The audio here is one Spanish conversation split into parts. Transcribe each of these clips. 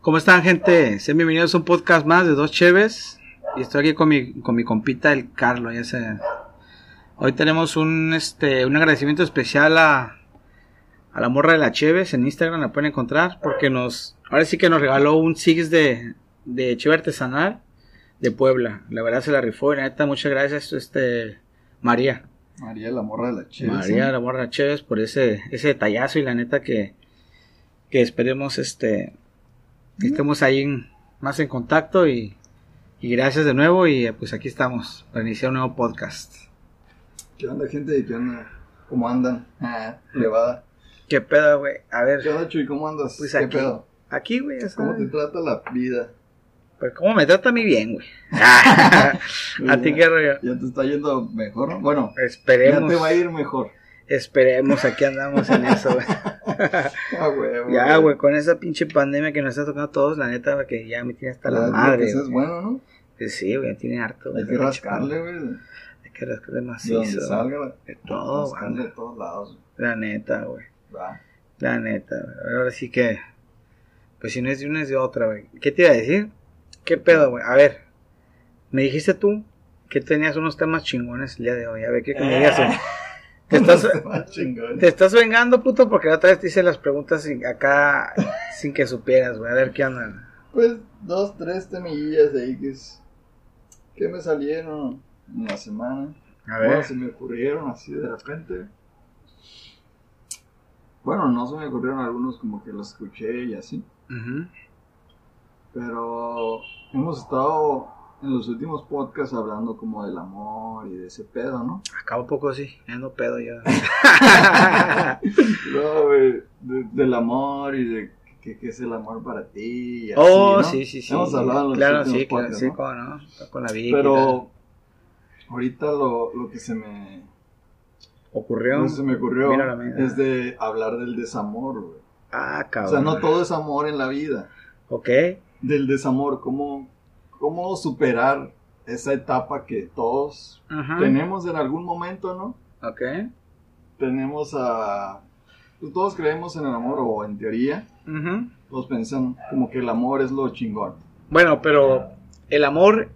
¿Cómo están, gente? Sean bienvenidos a un podcast más de Dos Cheves. Y estoy aquí con mi, con mi compita, el Carlos, ya sé. Hoy tenemos un, este, un agradecimiento especial a, a la morra de la Cheves. En Instagram la pueden encontrar porque nos, ahora sí que nos regaló un Six de, de Cheve artesanal de Puebla. La verdad se la rifó. Y neta, muchas gracias, este, María. María, la morra de la Cheves. María, la morra de la Cheves, por ese, ese detallazo y la neta que, que esperemos, este, que estemos ahí en- más en contacto y, y gracias de nuevo y pues aquí estamos para iniciar un nuevo podcast. ¿Qué onda, gente? ¿Qué onda? ¿Cómo andan? Ah, Levada. ¿Qué pedo, güey? A ver, ¿Qué onda, Chuy? ¿Cómo andas? Pues ¿Qué aquí. pedo? aquí, güey, ya ¿Cómo te trata la vida? Pues cómo me trata a mí bien, güey. a ti qué rollo. Ya te está yendo mejor, ¿no? Bueno, ya Esperemos, te va a ir mejor. esperemos, aquí andamos en eso, güey. Ah, güey, Ya, güey, con esa pinche pandemia que nos está tocando a todos, la neta, güey, que ya me tiene hasta la madre. Eso es güey. bueno, ¿no? Pues Sí, güey, tiene harto. Hay güey, que la rascarle, güey. Hay que rascarle De donde macizo. salga. De todo, rascarle güey. de todos lados. La neta, güey. Va. La neta, güey. Ahora sí que. Pues si no es de una, es de otra, güey. ¿Qué te iba a decir? ¿Qué pedo, güey? A ver. Me dijiste tú que tenías unos temas chingones el día de hoy. A ver, ¿qué que me digas? ¿Te estás, te estás vengando, puto, porque la otra vez te hice las preguntas sin- acá sin que supieras, güey. A ver qué onda. Pues dos, tres temillas que es. que me salieron en la semana. A Bueno, ver. se me ocurrieron así de repente. Bueno, no se me ocurrieron algunos como que los escuché y así. Pero hemos estado en los últimos podcasts hablando como del amor y de ese pedo, ¿no? Acá un poco sí. Ando pedo ya. No, güey, de- del amor y de qué qué es el amor para ti. Y así, oh, ¿no? sí, sí, sí. Hemos hablado en los Claro, últimos sí, claro, podcasts, sí, ¿no? cómo no. Con la Vicky. Pero ahorita lo, lo que se me, Ocurrió. que se me ocurrió es de hablar del desamor, güey. Ah, O cabrón. sea, no todo es amor en la vida. Ok. Del desamor, cómo, cómo superar esa etapa que todos tenemos en algún momento, ¿no? Ok. Tenemos a... pues, Todos creemos en el amor, o en teoría, todos piensan como que el amor es lo chingón. Bueno, pero el amor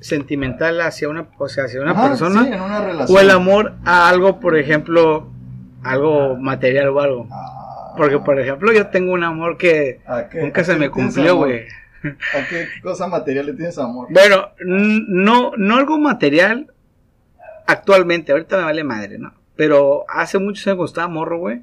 sentimental hacia una, o sea, hacia una Ajá, persona sí, en una relación. o el amor a algo, por ejemplo, algo material o algo. Ah, Porque, por ejemplo, yo tengo un amor que ¿a qué- nunca se me cumplió, güey. ¿A qué cosa material le tienes amor? Bueno, no, no algo material actualmente, ahorita me vale madre, ¿no? Pero hace muchos años cuando estaba morro, güey,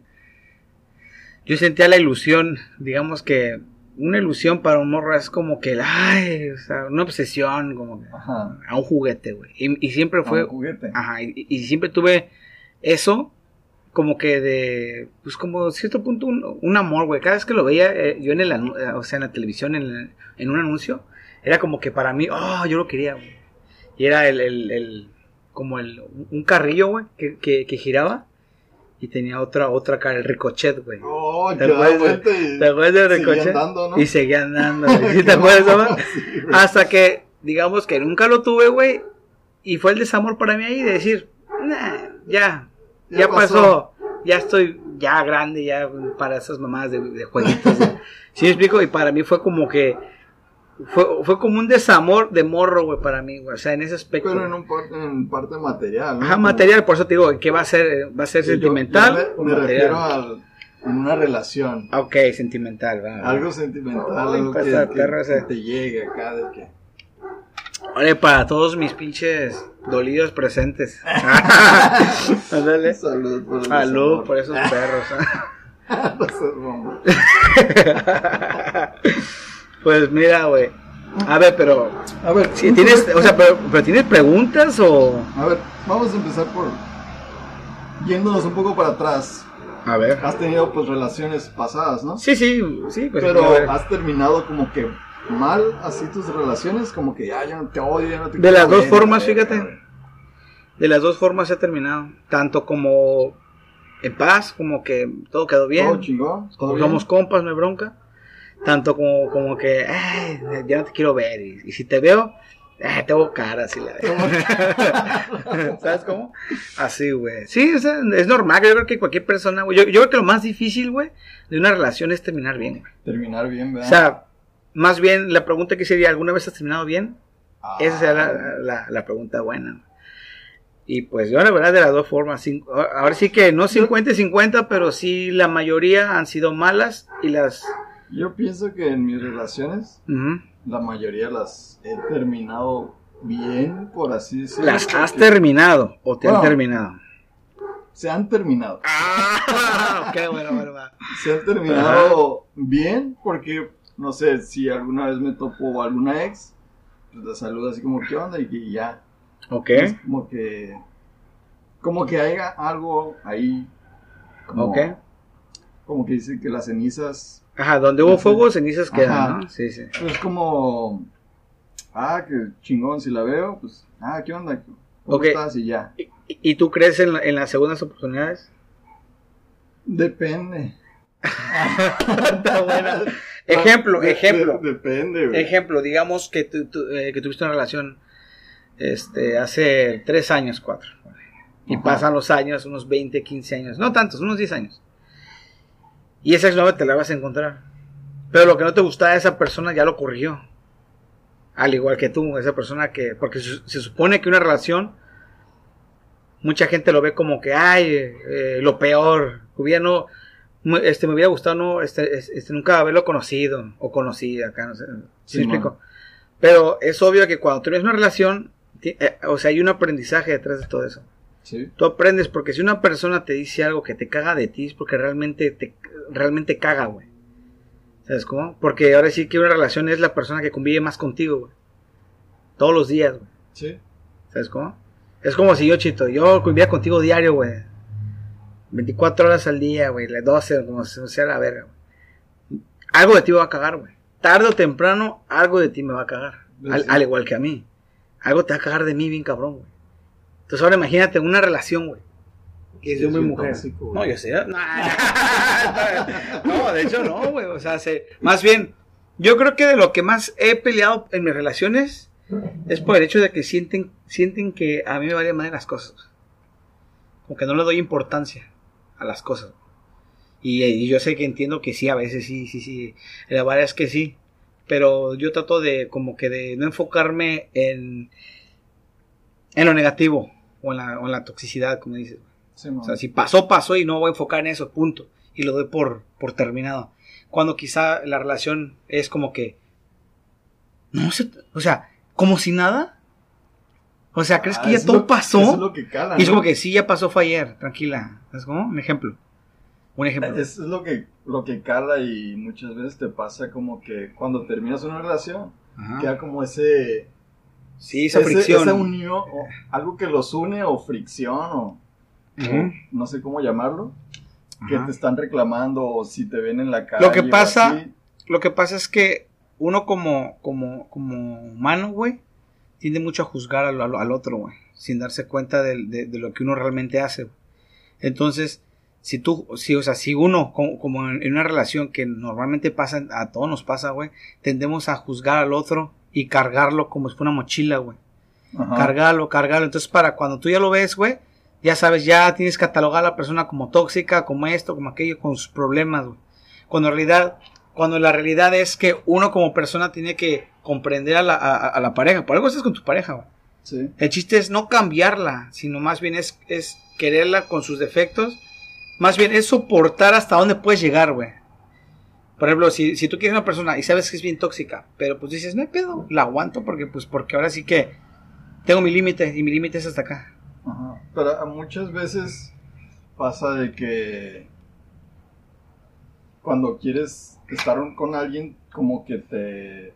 yo sentía la ilusión, digamos que una ilusión para un morro es como que, ay, o sea, una obsesión, como que Ajá. a un juguete, güey. Y, y siempre a fue, un juguete. ajá, y, y siempre tuve eso, como que de, pues como cierto punto, un, un amor, güey. Cada vez que lo veía eh, yo en el, eh, o sea, en la televisión, en, el- en un anuncio, era como que para mí, oh, yo lo quería, güey. Y era el, el, el- como el, un carrillo, güey, que, que, que giraba. Y tenía otra, otra cara, el ricochet, güey. Oh, ¿Te acuerdas ¿Te acuerdas del seguía ricochet? andando, ¿no? Y seguía andando, güey. ¿Sí te acuerdas? Sí. Hasta que, digamos que nunca lo tuve, güey. Y fue el desamor para mí ahí de decir, "Nah, ya, ya, Ya pasó. pasó. ya estoy ya grande, ya para esas mamadas de, de jueguitos. güey". ¿Sí me explico? Y para mí fue como que, fue, fue como un desamor de morro, güey, para mí, güey. O sea, en ese aspecto. Pero en, un par- en parte material, ¿no? Ajá, material, por eso te digo, ¿qué va a ser? ¿Va a ser Sí, yo- sentimental? yo o me, me refiero en una relación. Ok, sentimental, va. Algo sentimental, Ay, algo que, pasa, que- perro ese. que te llegue acá de que... Oye, para todos mis pinches dolidos presentes. Ándale. Salud por el Salud por esos perros. Mamón. pues mira, güey. A ver, pero A ver, si tienes, o sea, pero, pero tienes preguntas o A ver, vamos a empezar por... Yéndonos un poco para atrás. a ver. Has tenido pues relaciones pasadas, ¿no? Sí, sí, sí, pues Pero has terminado como que mal así tus relaciones, como que ya, ya no te odio, ya no te De quiero las dos formas, fíjate. de las dos formas he terminado, tanto como en paz, como que todo quedó bien. Todo chingón, todo como bien. somos compas, no hay bronca. Tanto como, como que, "Ay, ya no te quiero ver. Y, y si te veo, eh, tengo cara así la de. ¿Sabes cómo? Así, güey. Sí, o sea, es normal. Yo creo que cualquier persona, güey. Yo, yo creo que lo más difícil, güey, de una relación es terminar bien, güey. Terminar bien, O ¿verdad? sea, más bien la pregunta que sería, ¿alguna vez has terminado bien? Esa sería la, Ah, la- la pregunta buena. Y pues yo la verdad de las dos formas, cin- ahora sí que no 50 y 50, pero sí la mayoría han sido malas y las... Yo pienso que en mis relaciones, la mayoría las he terminado bien, por así decirlo. las has porque terminado o te han terminado. Se han terminado. Ah, ok, bueno, bueno. Se han terminado bien porque, no sé, si alguna vez me topo alguna ex, pues la saludo así como, ¿qué onda? Y que ya. Ok, Es como que. Como que haya algo ahí. Como, ok. Como que dice que las cenizas. Ajá, donde hubo fuego, cenizas quedan. ¿no? Sí, sí. Pues como. Ah, que chingón, si la veo, pues. Ah, ¿qué onda? ¿Cómo Ok. estás? Y ya. ¿Y, y tú crees en, la- en las segundas oportunidades? Depende. Está buena. Ejemplo, De- ejemplo. de- depende, güey. Ejemplo, digamos que, eh, que tuviste una relación este, hace tres años, cuatro. Y Ajá. pasan los años, unos 20, 15 años. No tantos, unos 10 años. Y esa exnovia te la vas a encontrar. Pero lo que no te gustaba de esa persona ya lo corrigió. Al igual que tú, esa persona que... Porque se, se supone que una relación... Mucha gente lo ve como que, ay, eh, lo peor. Hubiera no... Este, me hubiera gustado no, este, es- este, nunca haberlo conocido o conocida acá, no sé, ¿sí Sí, me explico? Pero es obvio que cuando tienes una relación, eh, o sea, hay un aprendizaje detrás de todo eso. Sí. Tú aprendes porque si una persona te dice algo que te caga de ti es porque realmente te realmente caga, güey. ¿Sabes cómo? Porque ahora sí que una relación es la persona que convive más contigo, güey. Todos los días, güey. Sí. ¿Sabes cómo? Es como si yo, Chito, yo convivía contigo diario, güey. 24 horas al día, güey. Las 12, como si sea la verga, güey. Algo de ti me va a cagar, güey. Tarde o temprano, algo de ti me va a cagar. Al, Sí. al igual que a mí. Algo te va a cagar de mí bien cabrón, güey. Entonces ahora imagínate una relación, güey. Que es de hombre mujer. tóxico, no, yo sé. No, no, de hecho no, güey. O sea, se- más bien, yo creo que de lo que más he peleado en mis relaciones es por el hecho de que sienten, sienten que a mí me valen más las cosas. Como que no le doy importancia a las cosas. Y, y yo sé que entiendo que sí, a veces sí, sí, sí. La verdad es que sí. Pero yo trato de como que de no enfocarme en, en lo negativo o en la, o en la toxicidad, como dices. Sí. O sea, si pasó, pasó y no voy a enfocar en eso, punto. Y lo doy por, por terminado. Cuando quizá la relación es como que... No sé, o sea, como si nada. O sea, ¿crees Ah, que ya todo lo- pasó? Eso es lo que cala. Y es ¿no? como que sí, ya pasó, fue ayer, tranquila. ¿Es como? Un ejemplo. Un ejemplo. Eso es lo que, lo que cala y muchas veces te pasa como que cuando terminas una relación, Ajá. queda como ese... Sí, esa ese- fricción. Esa unión, o algo que los une o fricción o, Ujú. o no sé cómo llamarlo, que Ajá. te están reclamando o si te ven en la calle. Lo que pasa-. Lo que pasa es que uno como, como, como humano, güey, tiende mucho a juzgar al, otro, güey, sin darse cuenta de, de lo que uno realmente hace. Entonces, si tú, si, o sea, si uno, como, como en, una relación que normalmente pasa, a todos nos pasa, güey, tendemos a juzgar al otro y cargarlo como si fuera una mochila, güey. Cargarlo, cargarlo. Entonces, para cuando tú ya lo ves, güey, ya sabes, ya tienes catalogar a la persona como tóxica, como esto, como aquello, con sus problemas, güey. Cuando en realidad, cuando la realidad es que uno como persona tiene que comprender a la, a, a la pareja. Por algo estás con tu pareja, güey. Sí. El chiste es no cambiarla, sino más bien es, es quererla con sus defectos. Más bien es soportar hasta dónde puedes llegar, güey. Por ejemplo, si, si tú quieres una persona y sabes que es bien tóxica, pero pues dices, no hay pedo, la aguanto porque pues porque ahora sí que tengo mi límite y mi límite es hasta acá. Ajá. Pero muchas veces pasa de que cuando quieres estar con alguien, como que te,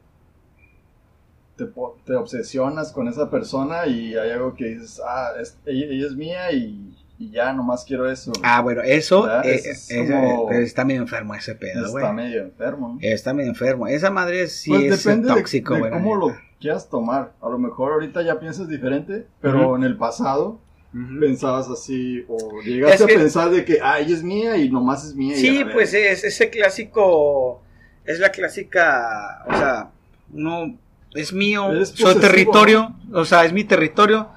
te, te obsesionas con esa persona y hay algo que dices, ah, es- ella, ella es mía y, y ya, nomás quiero eso. Ah, bueno, eso eh, Eso es eh, como- eh, está medio enfermo ese pedo, güey. Está medio enfermo. Está medio enfermo. Esa madre sí Pues es depende de- tóxico, de, la cómo lo quieras tomar. A lo mejor ahorita ya piensas diferente, pero en el pasado Pensabas así o llegaste Es que- a pensar de que, ah, ella es mía y nomás es mía. Sí, pues es ese clásico, es la clásica, o sea, no, es mío, soy territorio, o sea, es mi territorio,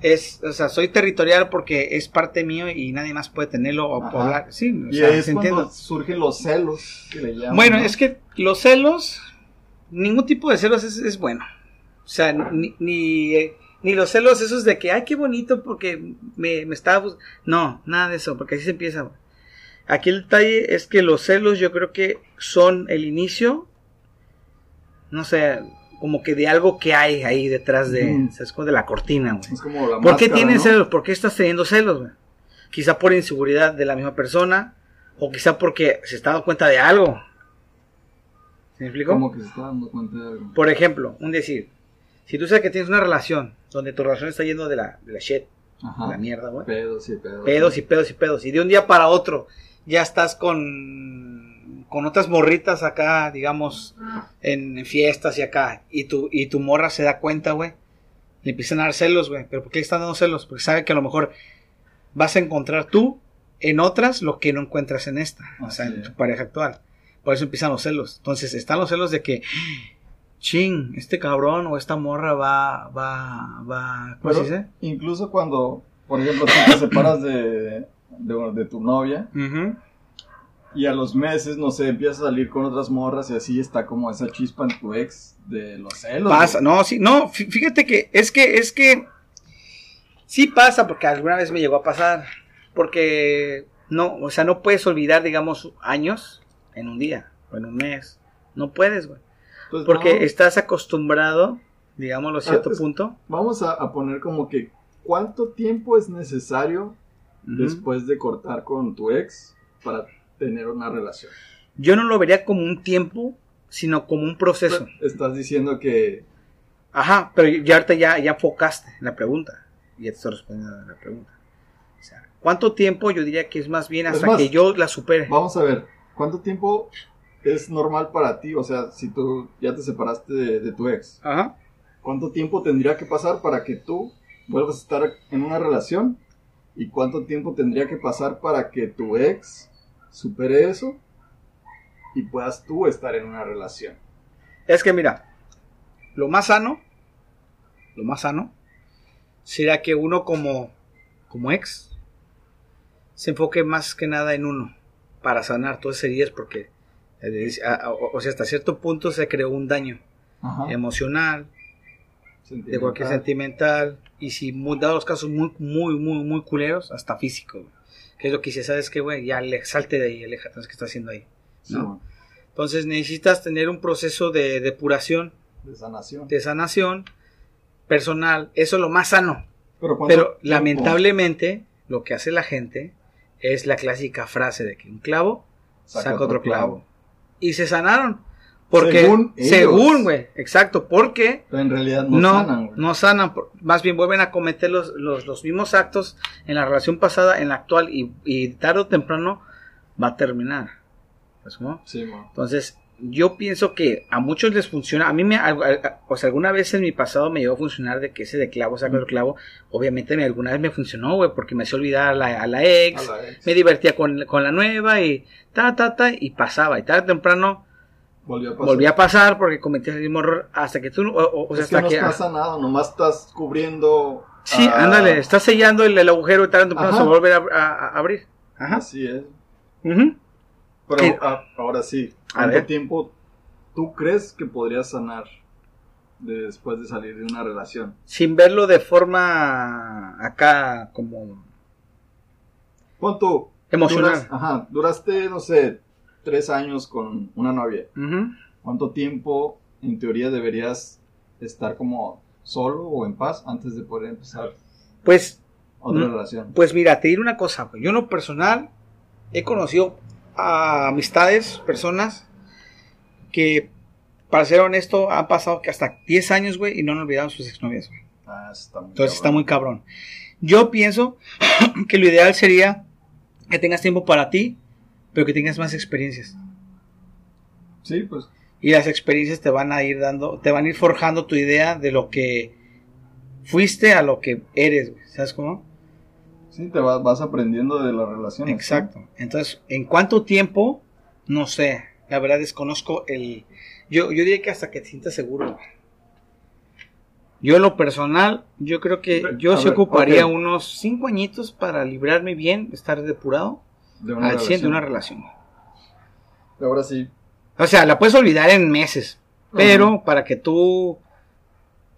es, o sea, soy territorial porque es parte mío y nadie más puede tenerlo o hablar, sí, o Y sea, ahí es ¿se cuando surgen los celos que le llaman. Bueno, ¿no? es que los celos, ningún tipo de celos es, es bueno. O sea, ni, ni, eh, ni los celos esos de que, ay, qué bonito porque me, me estaba... bus-". No, nada de eso, porque así se empieza. Aquí el detalle es que los celos yo creo que son el inicio, no sé, como que de algo que hay ahí detrás de, Ujú. o sea, es como de la cortina, güey. Es como la ¿Por qué tienes ¿no? celos? ¿Por qué estás teniendo celos, güey? Quizá por inseguridad de la misma persona, o quizá porque se está dando cuenta de algo. ¿Se me explico? Como que se está dando cuenta de algo. Por ejemplo, un decir, si tú sabes que tienes una relación donde tu relación está yendo de la, de la shit, de la mierda, güey. Pedos y pedos. Pedos y pedos y pedos. Y de un día para otro ya estás con, con otras morritas acá, digamos, en, en fiestas y acá. Y tu, y tu morra se da cuenta, güey. Le empiezan a dar celos, güey. ¿Pero por qué le están dando celos? Porque sabe que a lo mejor vas a encontrar tú en otras lo que no encuentras en esta. O sea, en tu pareja actual. Por eso empiezan los celos. Entonces están los celos de que, ching, este cabrón o esta morra va, va, va, ¿cómo se dice? incluso cuando, por ejemplo, tú te separas de, de, de tu novia y a los meses, no sé, empiezas a salir con otras morras y así está como esa chispa en tu ex de los celos. Pasa, güey. no, sí, no, fí- fíjate que es que, es que sí pasa porque alguna vez me llegó a pasar, porque no, o sea, no puedes olvidar, digamos, años en un día o en un mes, no puedes, güey, Entonces, porque estás acostumbrado, digámoslo a cierto Ah, es- punto. vamos a, a poner como que cuánto tiempo es necesario después de cortar con tu ex para tener una relación. Yo no lo vería como un tiempo, sino como un proceso. Estás diciendo que Ajá, pero ya ahorita ya, ya enfocaste en la pregunta. Y ya te estoy respondiendo a la pregunta. O sea, ¿cuánto tiempo? Yo diría que es más bien hasta más, que yo la supere. Vamos a ver, ¿cuánto tiempo es normal para ti? O sea, si tú ya te separaste de, de tu ex, Ajá. ¿cuánto tiempo tendría que pasar para que tú vuelvas a estar en una relación? ¿Y cuánto tiempo tendría que pasar para que tu ex supere eso y puedas tú estar en una relación? Es que mira, lo más sano, lo más sano, será que uno como, como ex se enfoque más que nada en uno para sanar todas esas heridas porque, o sea, hasta cierto punto se creó un daño Ajá. emocional, de cualquier sentimental y si muy, dados los casos muy, muy, muy, muy culeros, hasta físico. güey. Que es lo que dice, ¿sabes qué, güey? Ya ale- salte de ahí, aléjate, ¿qué estás haciendo ahí? ¿no? Entonces necesitas tener un proceso de depuración, de sanación. de sanación personal. Eso es lo más sano. Pero, ¿cuánto Pero tiempo? lamentablemente, lo que hace la gente es la clásica frase de que un clavo saca, otro clavo. Y se sanaron. Porque, Según ellos. según, güey, exacto, porque Pero en realidad no, no, sanan, güey. no sanan, más bien vuelven a cometer los, los, los mismos actos en la relación pasada, en la actual, y, y tarde o temprano va a terminar. ¿Sabes cómo? Sí. Entonces, yo pienso que a muchos les funciona. A mí, me, al- o sea, alguna vez en mi pasado me llegó a funcionar de que ese de clavo saca otro clavo. Obviamente, me, alguna vez me funcionó, güey, porque me hacía olvidar a la, a la ex, A la ex. me divertía con, con la nueva y ta, ta, ta, y pasaba. Y tarde o temprano Volvió a pasar. volvía a pasar porque cometías el mismo error hasta que tú, o, o- o sea, es que hasta no que. estás sanado, nomás estás cubriendo. Sí, ah, ándale, estás sellando el, el agujero y tarde o temprano se va a a, a- a abrir. Ajá. Así es. Ujú. Pero ah, ahora sí, ¿cuánto tiempo tú crees que podrías sanar de- después de salir de una relación? Sin verlo de forma acá como tú. emocional. duras- ajá, duraste, no sé, tres años con una novia. ¿Cuánto tiempo, en teoría, deberías estar como solo o en paz antes de poder empezar Pues otra Mm. relación? Pues mira, te diré una cosa. Yo en lo personal he conocido a amistades, personas que, para ser honesto, han pasado que hasta 10 años, güey, y no han olvidado sus exnovias, güey. Ah, está muy Entonces está muy cabrón. Yo pienso que lo ideal sería que tengas tiempo para ti, pero que tengas más experiencias. Sí, pues Y las experiencias te van a ir dando, te van a ir forjando tu idea de lo que fuiste a lo que eres, güey. ¿Sabes cómo? Sí, te vas, vas aprendiendo de las relaciones. Exacto. Entonces, ¿en cuánto tiempo? No sé. La verdad desconozco el... Yo, yo diría que hasta que te sientas seguro. Yo en lo personal, yo creo que yo se ver, ocuparía unos cinco añitos para librarme bien, estar depurado De una al 100 de una relación. Ahora sí, O sea, la puedes olvidar en meses, Pero para que tú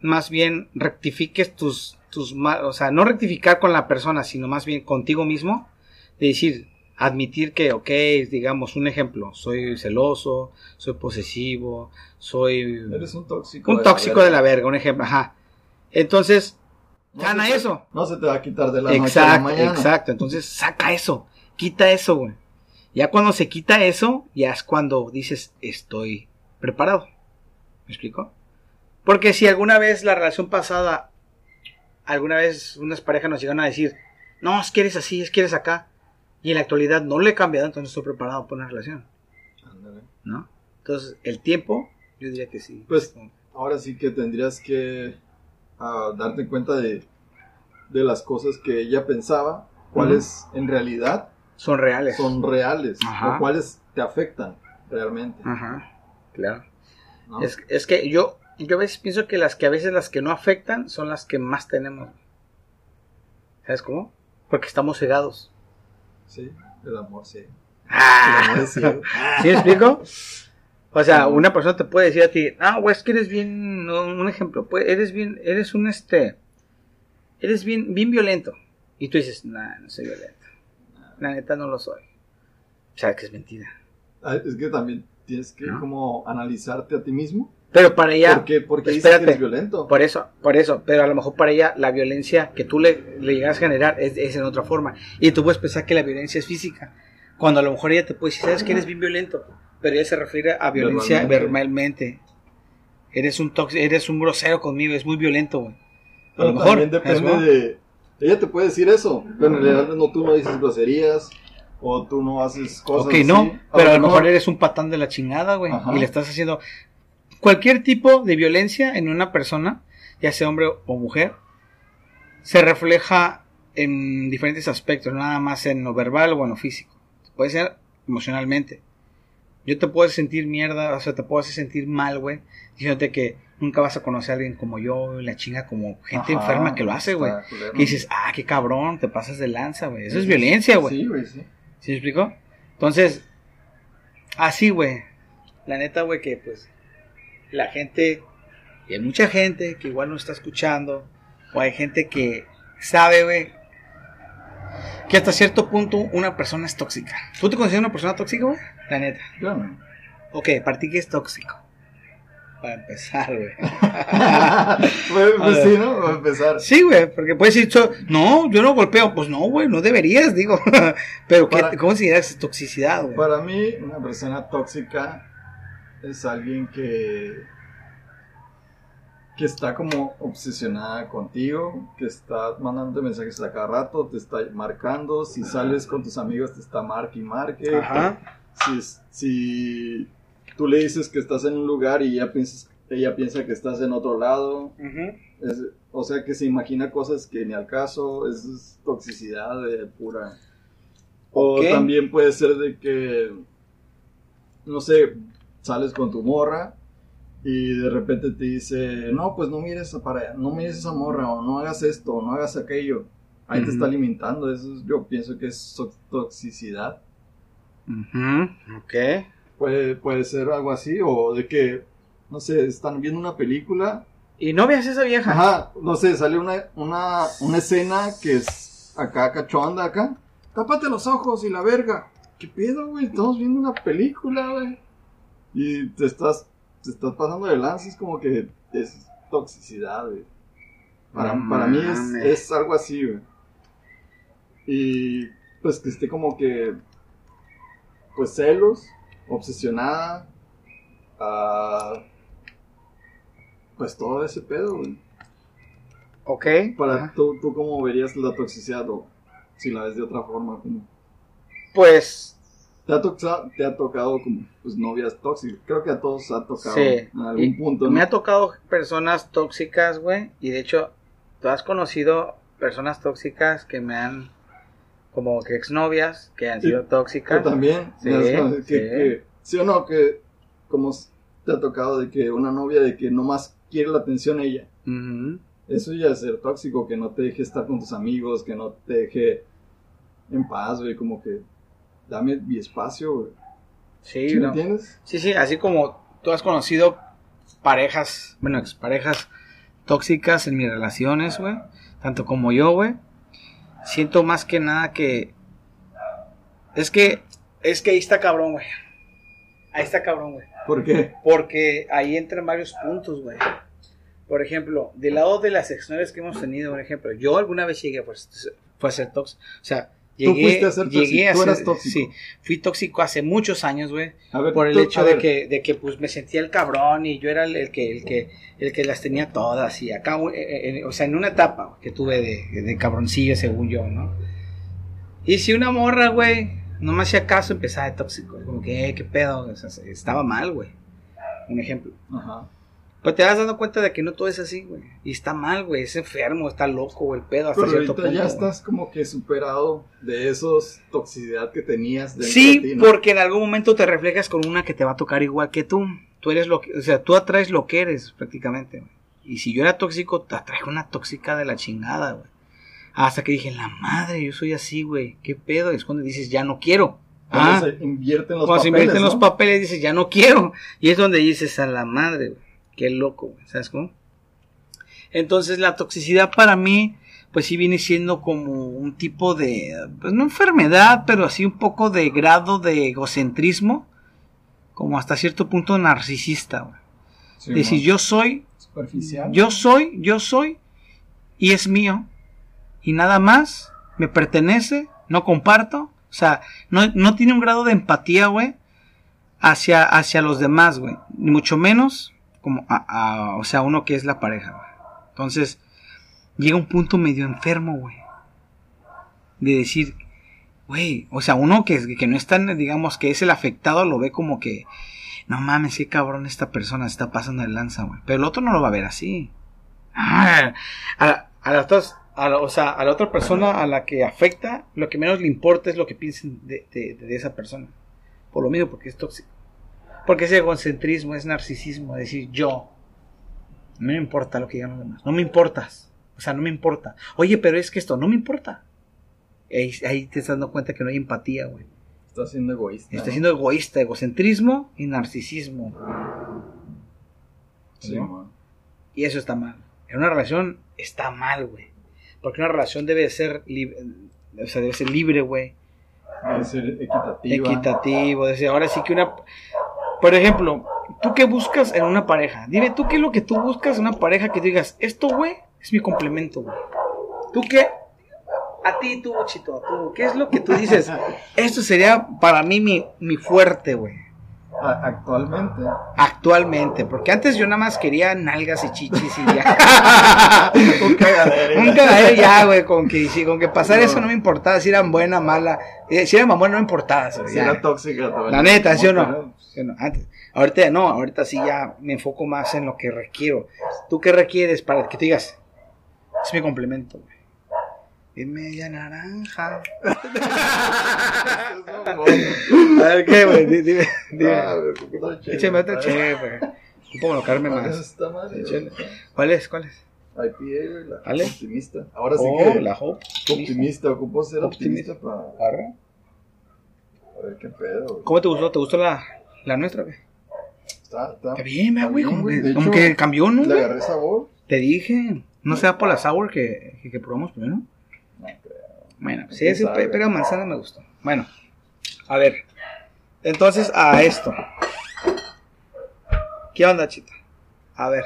más bien rectifiques tus, tus, o sea, no rectificar con la persona, sino más bien contigo mismo, de decir, admitir que, ok, digamos un ejemplo, soy celoso, soy posesivo, soy Eres un tóxico. un la tóxico de verga. la verga, un ejemplo, ajá. Entonces, No gana te- eso. No se te va a quitar de la noche a la Exacto, mañana. exacto. Entonces, saca eso, quita eso, güey. Ya cuando se quita eso, ya es cuando dices, estoy preparado. ¿Me explico? Porque si alguna vez la relación pasada, alguna vez unas parejas nos llegan a decir, no, es que eres así, es que eres acá, y en la actualidad no le he cambiado, entonces estoy preparado para una relación, Ándale. ¿no? Entonces, el tiempo, yo diría que sí. Pues, ahora sí que tendrías que ah, darte cuenta de, de las cosas que ella pensaba, cuáles en realidad son reales. son reales Ajá. o cuáles te afectan realmente. Ajá, claro. ¿no? Es, es que yo, yo a veces pienso que las que a veces las que no afectan son las que más tenemos. ¿Sabes cómo? Porque estamos cegados. Sí, el amor sí. El ¡Ah! amor es ciego. ¿Sí me explico? O sea, una persona te puede decir a ti, ah, güey, es que eres bien, un ejemplo, pues, eres bien, eres un este, eres bien, bien violento. Y tú dices, nah, no soy violento. La neta no lo soy. O sea, que es mentira. Ah, Es que también tienes que ¿No? como analizarte a ti mismo. Pero para ella, ¿Por qué, por qué dices espérate. que eres violento? Por eso, por eso, pero a lo mejor para ella la violencia que tú le, le llegas a generar es, es en otra forma. Y tú puedes pensar que la violencia es física. Cuando a lo mejor ella te puede decir, sabes que eres bien violento, pero ella se refiere a violencia Verbalmente. Eres un tóxico, eres un grosero conmigo, es muy violento, güey. A lo mejor. también depende de... Ella te puede decir eso, pero en realidad no, tú no dices groserías o tú no haces cosas Ok, así. no, pero a lo mejor eres un patán de la chingada, güey. Ajá. Y le estás haciendo cualquier tipo de violencia en una persona, ya sea hombre o mujer, se refleja en diferentes aspectos, no nada más en lo verbal o en lo físico. Puede ser emocionalmente. Yo te puedo sentir mierda, o sea, te puedo hacer sentir mal, güey, diciéndote que nunca vas a conocer a alguien como yo, la chinga como gente Ajá, enferma que lo hace, güey. Y dices, ah, qué cabrón, te pasas de lanza, güey. Eso es violencia, güey. Sí, güey, sí. ¿Sí me explicó? Entonces, así, güey. La neta, güey, que pues la gente, y hay mucha gente que igual no está escuchando, o hay gente que sabe, güey, que hasta cierto punto una persona es tóxica. ¿Tú te consideras una persona tóxica, güey? La neta. Yo no. Ok, para ti, ¿qué es tóxico? Para empezar, güey. pues, pues sí. ¿no? Va a empezar. Sí, güey, porque puedes decir, no, yo no golpeo. Pues no, güey, no deberías, digo. Pero, ¿qué, Para- ¿cómo consideras toxicidad, güey? Para mí, una persona tóxica es alguien que que está como obsesionada contigo, que está mandándote mensajes a cada rato, te está marcando, si sales con tus amigos te está marque y marque, Ajá. si, si tú le dices que estás en un lugar y ella piensa, ella piensa que estás en otro lado, es- o sea que se imagina cosas que ni al caso, es toxicidad de pura. O también puede ser de que, no sé, sales con tu morra y de repente te dice, no, pues no mires para allá, no mires esa morra, o no hagas esto, o no hagas aquello. Ahí te está alimentando, eso es- yo pienso que es toxicidad. Ujú, Ok. Puede, puede ser algo así, o de que, no sé, están viendo una película Y no veas esa vieja. Ajá, no sé, sale una, una, una escena que es acá cachonda acá. Tápate los ojos y la verga. ¿Qué pedo, güey? Estamos viendo una película, güey. Y te estás, te estás pasando de lanza, es como que es toxicidad, güey. Para, No para mí es, es algo así, güey. Y pues que esté como que, pues celos, obsesionada, ah, pues todo ese pedo, güey. Ok. Para tú, tú cómo verías la toxicidad o si la ves de otra forma, como Pues, te ha tocado, te ha tocado como pues novias tóxicas. Creo que a todos ha tocado Sí. en algún Y punto, me ha tocado personas tóxicas, güey. Y de hecho, tú has conocido personas tóxicas que me han, como que exnovias, que han Sí. sido tóxicas. Tú también, Sí, que, sí. que- sí o no, que como te ha tocado de que una novia de que nomás quiere la atención ella. Ujú. Eso ya es ser tóxico, que no te deje estar con tus amigos, que no te deje en paz, güey, como que dame mi espacio, güey. Sí, ¿Sí me no. entiendes? Sí, sí, así como tú has conocido parejas, bueno, exparejas tóxicas en mis relaciones, güey. Tanto como yo, güey. Siento más que nada que. Es que. Es que ahí está cabrón, güey. Ahí está cabrón, güey. ¿Por qué? Porque ahí entran varios puntos, güey. Por ejemplo, del lado de las exnovias que hemos tenido, por ejemplo, yo alguna vez llegué pues, fue a ser tóxico. O sea, llegué, fuiste a ser tóxico, llegué a tú eras ser- tóxico. Sí, fui tóxico hace muchos años, güey. Por el tú- hecho de que, de que pues me sentía el cabrón y yo era el, el que, el que, el que las tenía todas y acá, eh, eh, eh, o sea, en una etapa que tuve de, de cabroncillo según yo, ¿no? Y si una morra, güey, no me hacía caso, empezaba de tóxico, como que, eh, qué pedo, o sea, estaba mal, güey. Un ejemplo. Ajá. Pero te vas dando cuenta de que no todo es así, güey. Y está mal, güey. Es enfermo, está loco, güey, el pedo hasta Pero cierto ahorita punto. ya güey. estás como que superado de esos toxicidad que tenías de Sí, ti, ¿no? porque en algún momento te reflejas con una que te va a tocar igual que tú. Tú eres lo que, o sea, tú atraes lo que eres prácticamente. güey. Y si yo era tóxico, te atraje una tóxica de la chingada, güey. Hasta que dije, la madre, yo soy así, güey. ¿Qué pedo? Y es cuando dices, ya no quiero. Ah, Cuando se invierten los cuando se papeles, invierten los ¿no? papeles, dices, ya no quiero. Y es donde dices, a la madre, güey. Qué loco, güey. ¿Sabes cómo? Entonces, la toxicidad para mí, pues sí viene siendo como un tipo de, pues no enfermedad, pero así un poco de grado de egocentrismo, como hasta cierto punto narcisista, güey. Sí, Es decir, yo soy, Superficial. yo soy, yo soy, y es mío, y nada más, me pertenece, no comparto, o sea, no, no tiene un grado de empatía, güey, hacia, hacia los demás, güey, ni mucho menos, como, a, a- o sea, uno que es la pareja. Entonces, llega un punto medio enfermo, güey, de decir, güey, o sea, uno que, que no es tan, digamos, que es el afectado, lo ve como que, no mames, qué cabrón esta persona está pasando de lanza, güey. Pero el otro no lo va a ver así. A, a las otras- a la- o sea, a la otra persona a la que afecta, lo que menos le importa es lo que piensen de esa persona. Por lo mismo, porque es tóxico. Porque es egocentrismo, es narcisismo, es decir, yo. No me importa lo que digan los demás. No me importas. O sea, no me importa. Oye, pero es que esto no me importa. Ahí, ahí te estás dando cuenta que no hay empatía, güey. Estás siendo egoísta. Está ¿no? siendo egoísta, egocentrismo y narcisismo. Sí, ¿no? Y eso está mal. En una relación está mal, güey. Porque una relación debe ser libre, o sea, debe ser libre, güey. Debe ser equitativa. Equitativo, debe ser- ahora sí que una por ejemplo, ¿tú qué buscas en una pareja? Dime tú qué es lo que tú buscas en una pareja que digas, esto, güey, es mi complemento, güey. ¿Tú qué? A ti, tú, Chito, tú, ¿qué es lo que tú dices? Esto sería para mí mi, mi fuerte, güey. A- actualmente. Actualmente, porque antes yo nada más quería nalgas y chichis y ya. Un cagadero. Un cagadero ya, güey, con que, sí, con que pasar No. eso no me importaba, si eran buena, mala, eh, si eran mamón no me importaba, Si ya. era tóxica. La neta, ¿sí o no? Antes, ahorita no, ahorita sí ya me enfoco más en lo que requiero. ¿Tú qué requieres para que te digas? Es mi complemento, güey. Y media naranja. A ver, ¿qué, güey? Di- Dime, dime. Ah. Échame otra chévere. No puedo colocarme ¿Cuál es más. ¿Cuál es? ¿Cuál es? IPA, güey, la optimista. Ahora sí Oh, que la Hope. optimista, ocupo ser Optimista. optimista para Arre. a ver qué pedo. güey. ¿Cómo te gustó? ¿Te gustó la, la nuestra, güey? Está, está, Está bien, está güey. Como, que- De como hecho, que cambió, ¿no? Le agarré sabor. Te dije. No sea por la sour que, que, que probamos primero. No creo. Bueno, pues Sí sí, pega manzana me gustó. Bueno, a ver. Entonces, a esto. ¿Qué onda, chita? A ver.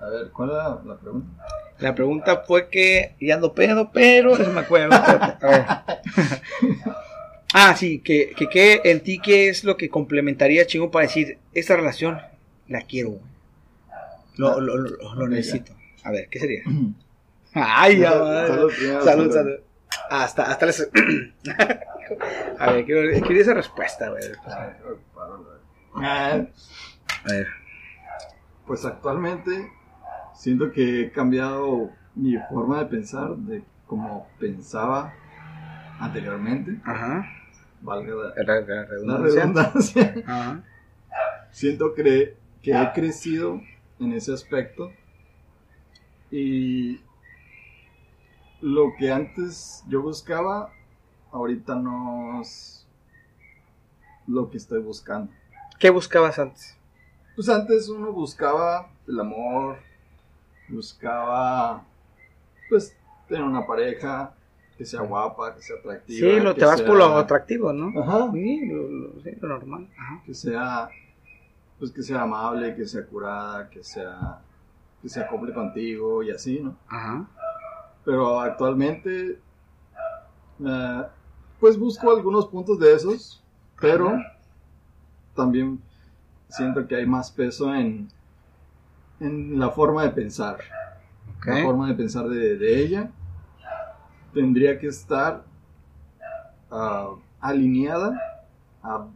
A ver, ¿cuál era la pregunta? La pregunta fue que. Y ando pedo, pero. No me acuerdo. A ver. Ah, sí, que, que, en ti, ¿qué es lo que complementaría, chingo, para decir, esta relación la quiero, güey? Lo, lo, lo, necesito. A ver, ¿qué sería? Ay, ya. Salud, Salud, salud. salud. Hasta, hasta les... A ver, quiero, quiero esa respuesta, güey. Ah, A ver. Pues actualmente siento que he cambiado mi forma de pensar de como pensaba anteriormente, Ajá. Valga la, redundancia. redundancia. Ajá. Siento que, que he crecido en ese aspecto y lo que antes yo buscaba, ahorita no es lo que estoy buscando. ¿Qué buscabas antes? Pues antes uno buscaba el amor, buscaba, pues, tener una pareja que sea guapa, que sea atractiva. Sí, lo te vas por lo atractivo, ¿no? Ajá. Sí, lo, lo- sí, lo normal. Ajá. que sea pues que sea amable, que sea curada, que sea que se acople contigo y así, ¿no? Ajá. Pero actualmente eh, pues busco algunos puntos de esos, pero Ajá. también siento que hay más peso en en la forma de pensar, Ok. la forma de pensar de, de ella tendría que estar ah, alineada a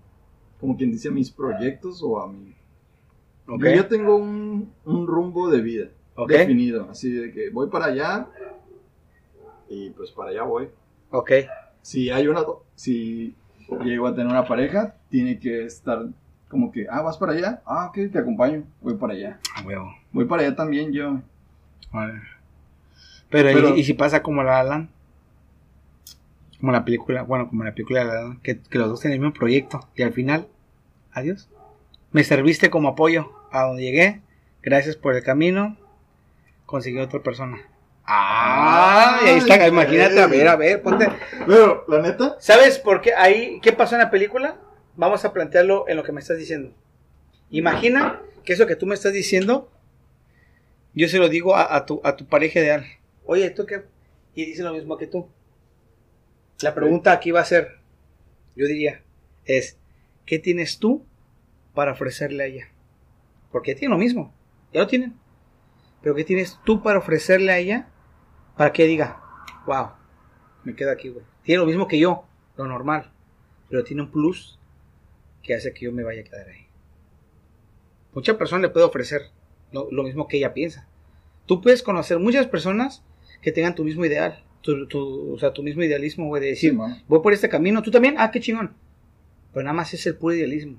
como quien dice a mis proyectos o a mi Ok. Yo ya tengo un, un rumbo de vida definido, así de que voy para allá y pues para allá voy. Ok. Si hay una, si llego a tener una pareja, tiene que estar como que, ah, vas para allá, ah, ok, te acompaño, voy para allá. Huevo. Voy para allá también yo. Vale. Pero, ¿y- Pero- ¿y, si pasa como la Alan? Como la película, bueno, como la película de La La Land, que, que los dos tienen el mismo proyecto y al final, adiós. Me serviste como apoyo a donde llegué, gracias por el camino, conseguí otra persona. Ah, y ahí está, Ay, imagínate, a ver, a ver, ponte. Pero, la neta, ¿Sabes por qué ahí, qué pasó en la película? Vamos a plantearlo en lo que me estás diciendo. Imagina que eso que tú me estás diciendo, yo se lo digo a, a tu, a tu pareja ideal. Oye, ¿tú qué? Y dice lo mismo que tú. La pregunta aquí va a ser, yo diría, es, ¿qué tienes tú para ofrecerle a ella? Porque tiene lo mismo, ya lo tienen. Pero ¿qué tienes tú para ofrecerle a ella para que diga, wow, me quedo aquí, güey? Tiene lo mismo que yo, lo normal, pero tiene un plus que hace que yo me vaya a quedar ahí. Mucha persona le puede ofrecer lo, lo mismo que ella piensa. Tú puedes conocer muchas personas que tengan tu mismo ideal, tu, tu- o sea, tu mismo idealismo, güey, de decir, Sí, voy por este camino, tú también, ah, qué chingón. Pero nada más es el puro idealismo.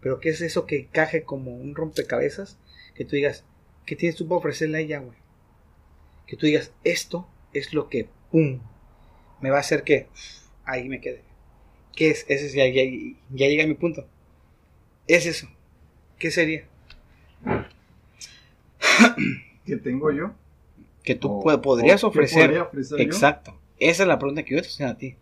Pero ¿qué es eso que encaje como un rompecabezas? Que tú digas, ¿qué tienes tú para ofrecerle a ella, güey? Que tú digas, esto es lo que, pum, me va a hacer que ahí me quede. ¿Qué es? Ese es, ya, ya, ya llega a mi punto. Es eso. ¿Qué sería? ¿qué tengo yo? Que tú O- podrías o ¿qué ofrecer. yo? Exacto. Esa es la pregunta que yo te estoy a ti.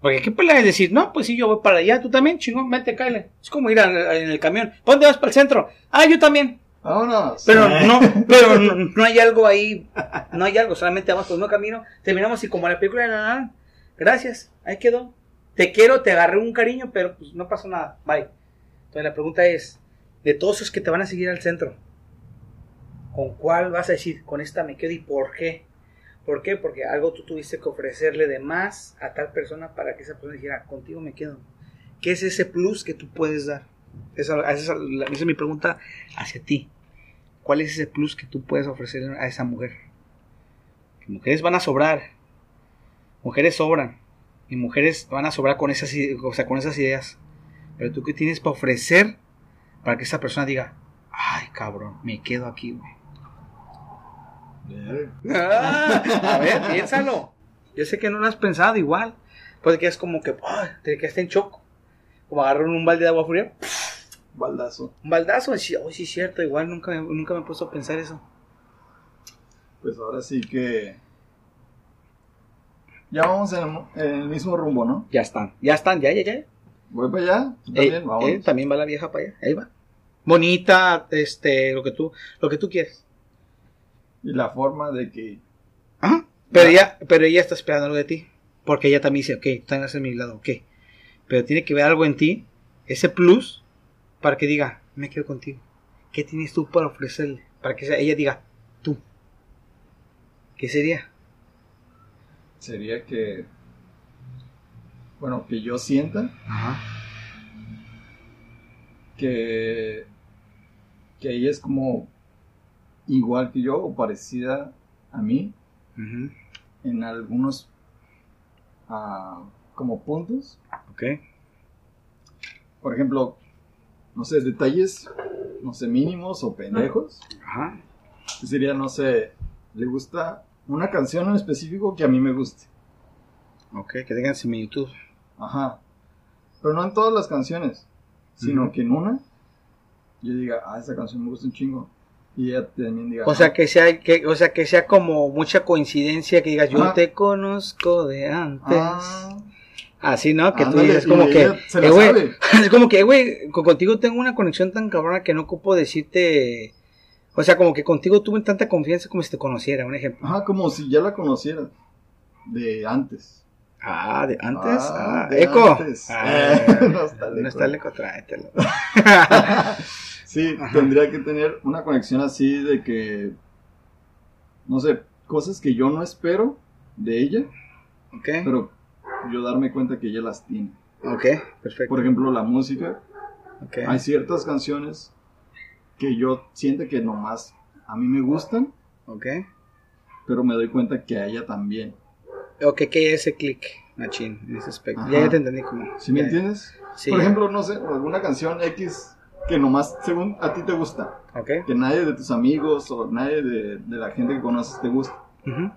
Porque qué pelea es decir, no, pues sí, yo voy para allá, tú también, chingón, vente, cállate. Es como ir a- en el camión. ¿Dónde vas para el centro? Ah, yo también. Vámonos. Pero no, pero no, no hay algo ahí, no hay algo, solamente vamos por un camino, terminamos y como la película de gracias, ahí quedó. Te quiero, te agarré un cariño, pero pues no pasó nada, bye. Entonces la pregunta es, de todos esos que te van a seguir al centro, ¿con cuál vas a decir, con esta me quedo y por qué? ¿Por qué? Porque algo tú tuviste que ofrecerle de más a tal persona para que esa persona dijera, contigo me quedo. ¿Qué es ese plus que tú puedes dar? Esa, es mi pregunta hacia ti. ¿Cuál es ese plus que tú puedes ofrecer a esa mujer? Que mujeres van a sobrar. Mujeres sobran. Y mujeres van a sobrar con esas, o sea, con esas ideas. Pero tú qué tienes para ofrecer para que esa persona diga, ay cabrón, me quedo aquí, güey. Ah, a ver, piénsalo. Yo sé que no lo has pensado igual. Puede que es como que, ay, te quedaste en choco. Como agarraron un balde de agua fría. Baldazo. Un baldazo. Sí, oh, sí, cierto. Igual nunca me, nunca me he puesto a pensar eso. Pues ahora sí que. Ya vamos en el, en el mismo rumbo, ¿no? Ya están, ya están, ya, ya, ya. Voy para allá. ¿Tú también? Vamos. eh, también va la vieja para allá. Ahí va. Bonita, este, lo que tú, lo que tú quieres. Y la forma de que. Ajá. Pero ella, pero ella está esperando algo de ti. Porque ella también dice, ok, están a mi lado, ok. Pero tiene que ver algo en ti, ese plus, para que diga, me quedo contigo. ¿Qué tienes tú para ofrecerle? Para que ella diga, tú. ¿Qué sería? Sería que. Bueno, que yo sienta Ajá. que. Que ella es como. Igual que yo o parecida a mí en algunos. ah, como puntos. Ok. Por ejemplo, no sé, detalles, no sé, mínimos o pendejos. Ajá. Sería, no sé, le gusta una canción en específico que a mí me guste. Ok, que tengan similitud. Ajá. Pero no en todas las canciones, sino que en una yo diga, ah, esa canción me gusta un chingo. Y ella también diga, O sea "Ah". que sea, que, o sea que sea como mucha coincidencia que digas yo te conozco de antes. Ah, Así, ¿no? Que tú ándale, dices y como que, eh, sabe. es como que, eh, güey, con- contigo tengo una conexión tan cabrona que no ocupo decirte, o sea, como que contigo tuve tanta confianza como si te conociera, un ejemplo. Ajá, como si ya la conociera de antes. Ah, de antes, Ah, ah, de Eco. antes. Ah, No está el no está tráetelo. sí, Ajá. tendría que tener una conexión así de que, no sé, cosas que yo no espero de ella, Ok, pero yo darme cuenta que ella las tiene. ok, perfecto. Por ejemplo, la música. Ok, Hay ciertas canciones que yo siento que nomás a mí me gustan, ok. pero me doy cuenta que a ella también. Ok, que ese clic, machín, en ese aspecto. Ajá. Ya, ya te entendí como. ¿Sí me ya. entiendes? Sí. Por ejemplo, no sé, alguna canción X que nomás según a ti te gusta, Ok. que nadie de tus amigos o nadie de, de la gente que conoces te gusta,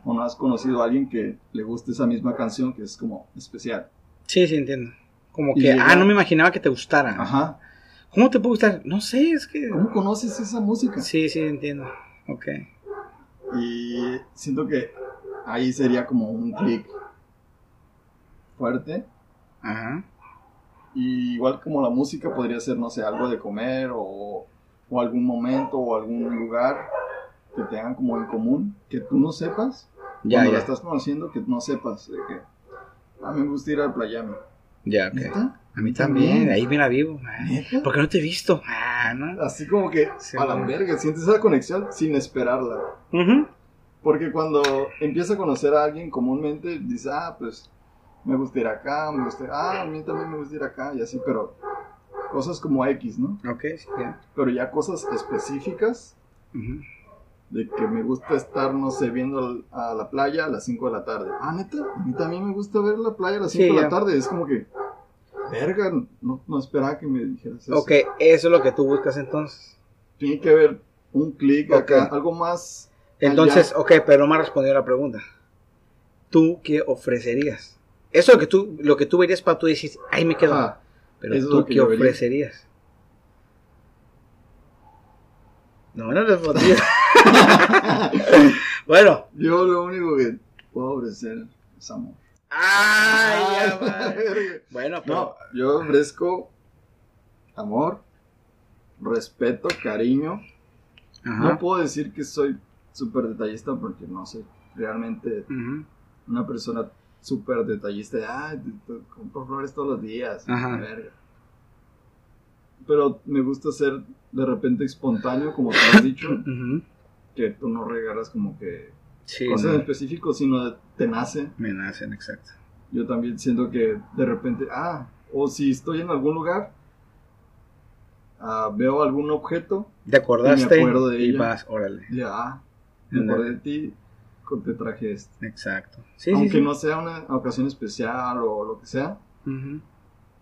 o no has conocido a alguien que le guste esa misma canción que es como especial. Sí, sí, entiendo. Como que, llega- ah, no me imaginaba que te gustara. Ajá. ¿Cómo te puede gustar? No sé, es que... ¿Cómo conoces esa música? Sí, sí, entiendo. Ok. Y siento que ahí sería como un clic fuerte. Ajá. Y igual como la música podría ser, no sé, algo de comer o, o algún momento o algún lugar que tengan como en común, que tú no sepas, Ya, cuando ya. la estás conociendo, que no sepas de que a mí me gusta ir al playame. Ya, ok. ¿Neta? A mí también, ahí me la vivo. Ah, ¿Neta? ¿Por qué no te he visto? Ah, ¿no? Así como que Sí, a la güey. verga, sientes esa conexión sin esperarla. Ujú. Porque cuando empieza a conocer a alguien comúnmente, dice, ah, pues me gusta ir acá, me gusta, ah, a mí también me gusta ir acá, y así, pero cosas como X, ¿no? Ok, sí. Pero ya cosas específicas Ujú. de que me gusta estar, no sé, viendo a la playa a las 5 de la tarde. Ah, neta, a mí también me gusta ver la playa a las Sí, 5 de ya. la tarde. Es como que, verga, no, no esperaba que me dijeras eso. Ok, eso es lo que tú buscas entonces. Tiene que haber un clic acá, Ok. algo más. Entonces, allá. ok, pero no me has respondido la pregunta. ¿Tú qué ofrecerías? Eso es lo que tú, lo que tú verías para tú decir, ahí me quedo. Ajá. Pero tú lo que qué vería. ofrecerías. No lo respondí. bueno. Yo lo único que puedo ofrecer es amor. Ay, ya. Bueno, pero. No, yo ofrezco amor, respeto, cariño. Ajá. No puedo decir que soy súper detallista porque no soy realmente una persona súper detallista. de, Ah, te- te compro flores todos los días. Ajá. verga". Pero me gusta ser de repente espontáneo, como tú has dicho, que tú no regalas como que Sí, cosas no, en específico, sino te nace. me nacen, exacto. Yo también siento que de repente, ah, o si estoy en algún lugar, ah, veo algún objeto, ¿Te acordaste? acuerdo de y ella. vas, órale. y ah, me acordé de ti, te traje esto. Exacto. Sí, Aunque sí, sí. no sea una ocasión especial o lo que sea,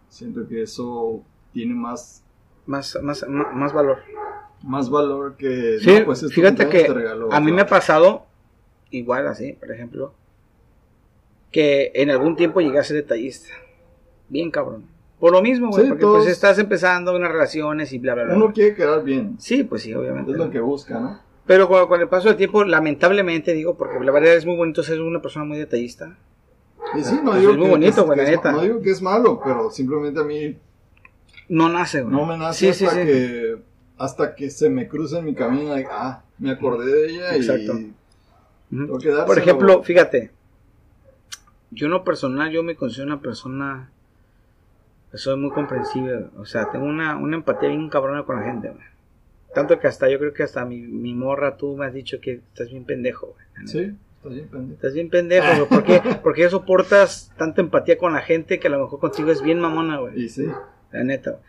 siento que eso tiene más, más, más, más, valor. más valor que... No, pues, es fíjate que a mí me ha pasado igual así, por ejemplo, que en algún tiempo llegué a ser detallista. Bien cabrón. Por lo mismo, güey, Sí, porque todos- pues estás empezando unas relaciones y bla, bla, bla. Uno quiere quedar bien, Sí, pues sí, obviamente. es lo que busca, ¿no? Pero con, con el paso del tiempo, lamentablemente, digo, porque la verdad es muy bonito ser una persona muy detallista. Y sí, no digo es muy que- bonito, güey, que la es- neta. no digo que es malo, pero simplemente a mí No nace, güey. No me nace Sí, hasta sí. que hasta que se me cruza en mi camino, ah, me acordé de ella Exacto. y tengo que. Por ejemplo, fíjate, yo en lo personal, yo me considero una persona, soy muy comprensible, o sea, tengo una, una empatía bien cabrona con la gente, güey. Tanto que hasta, yo creo que hasta mi, mi morra, tú me has dicho que estás bien pendejo, güey. Sí, está bien pendiente. Estás bien pendejo, güey. ¿Por qué? Porque ya soportas tanta empatía con la gente que a lo mejor contigo es bien mamona, güey. Y sí, La neta.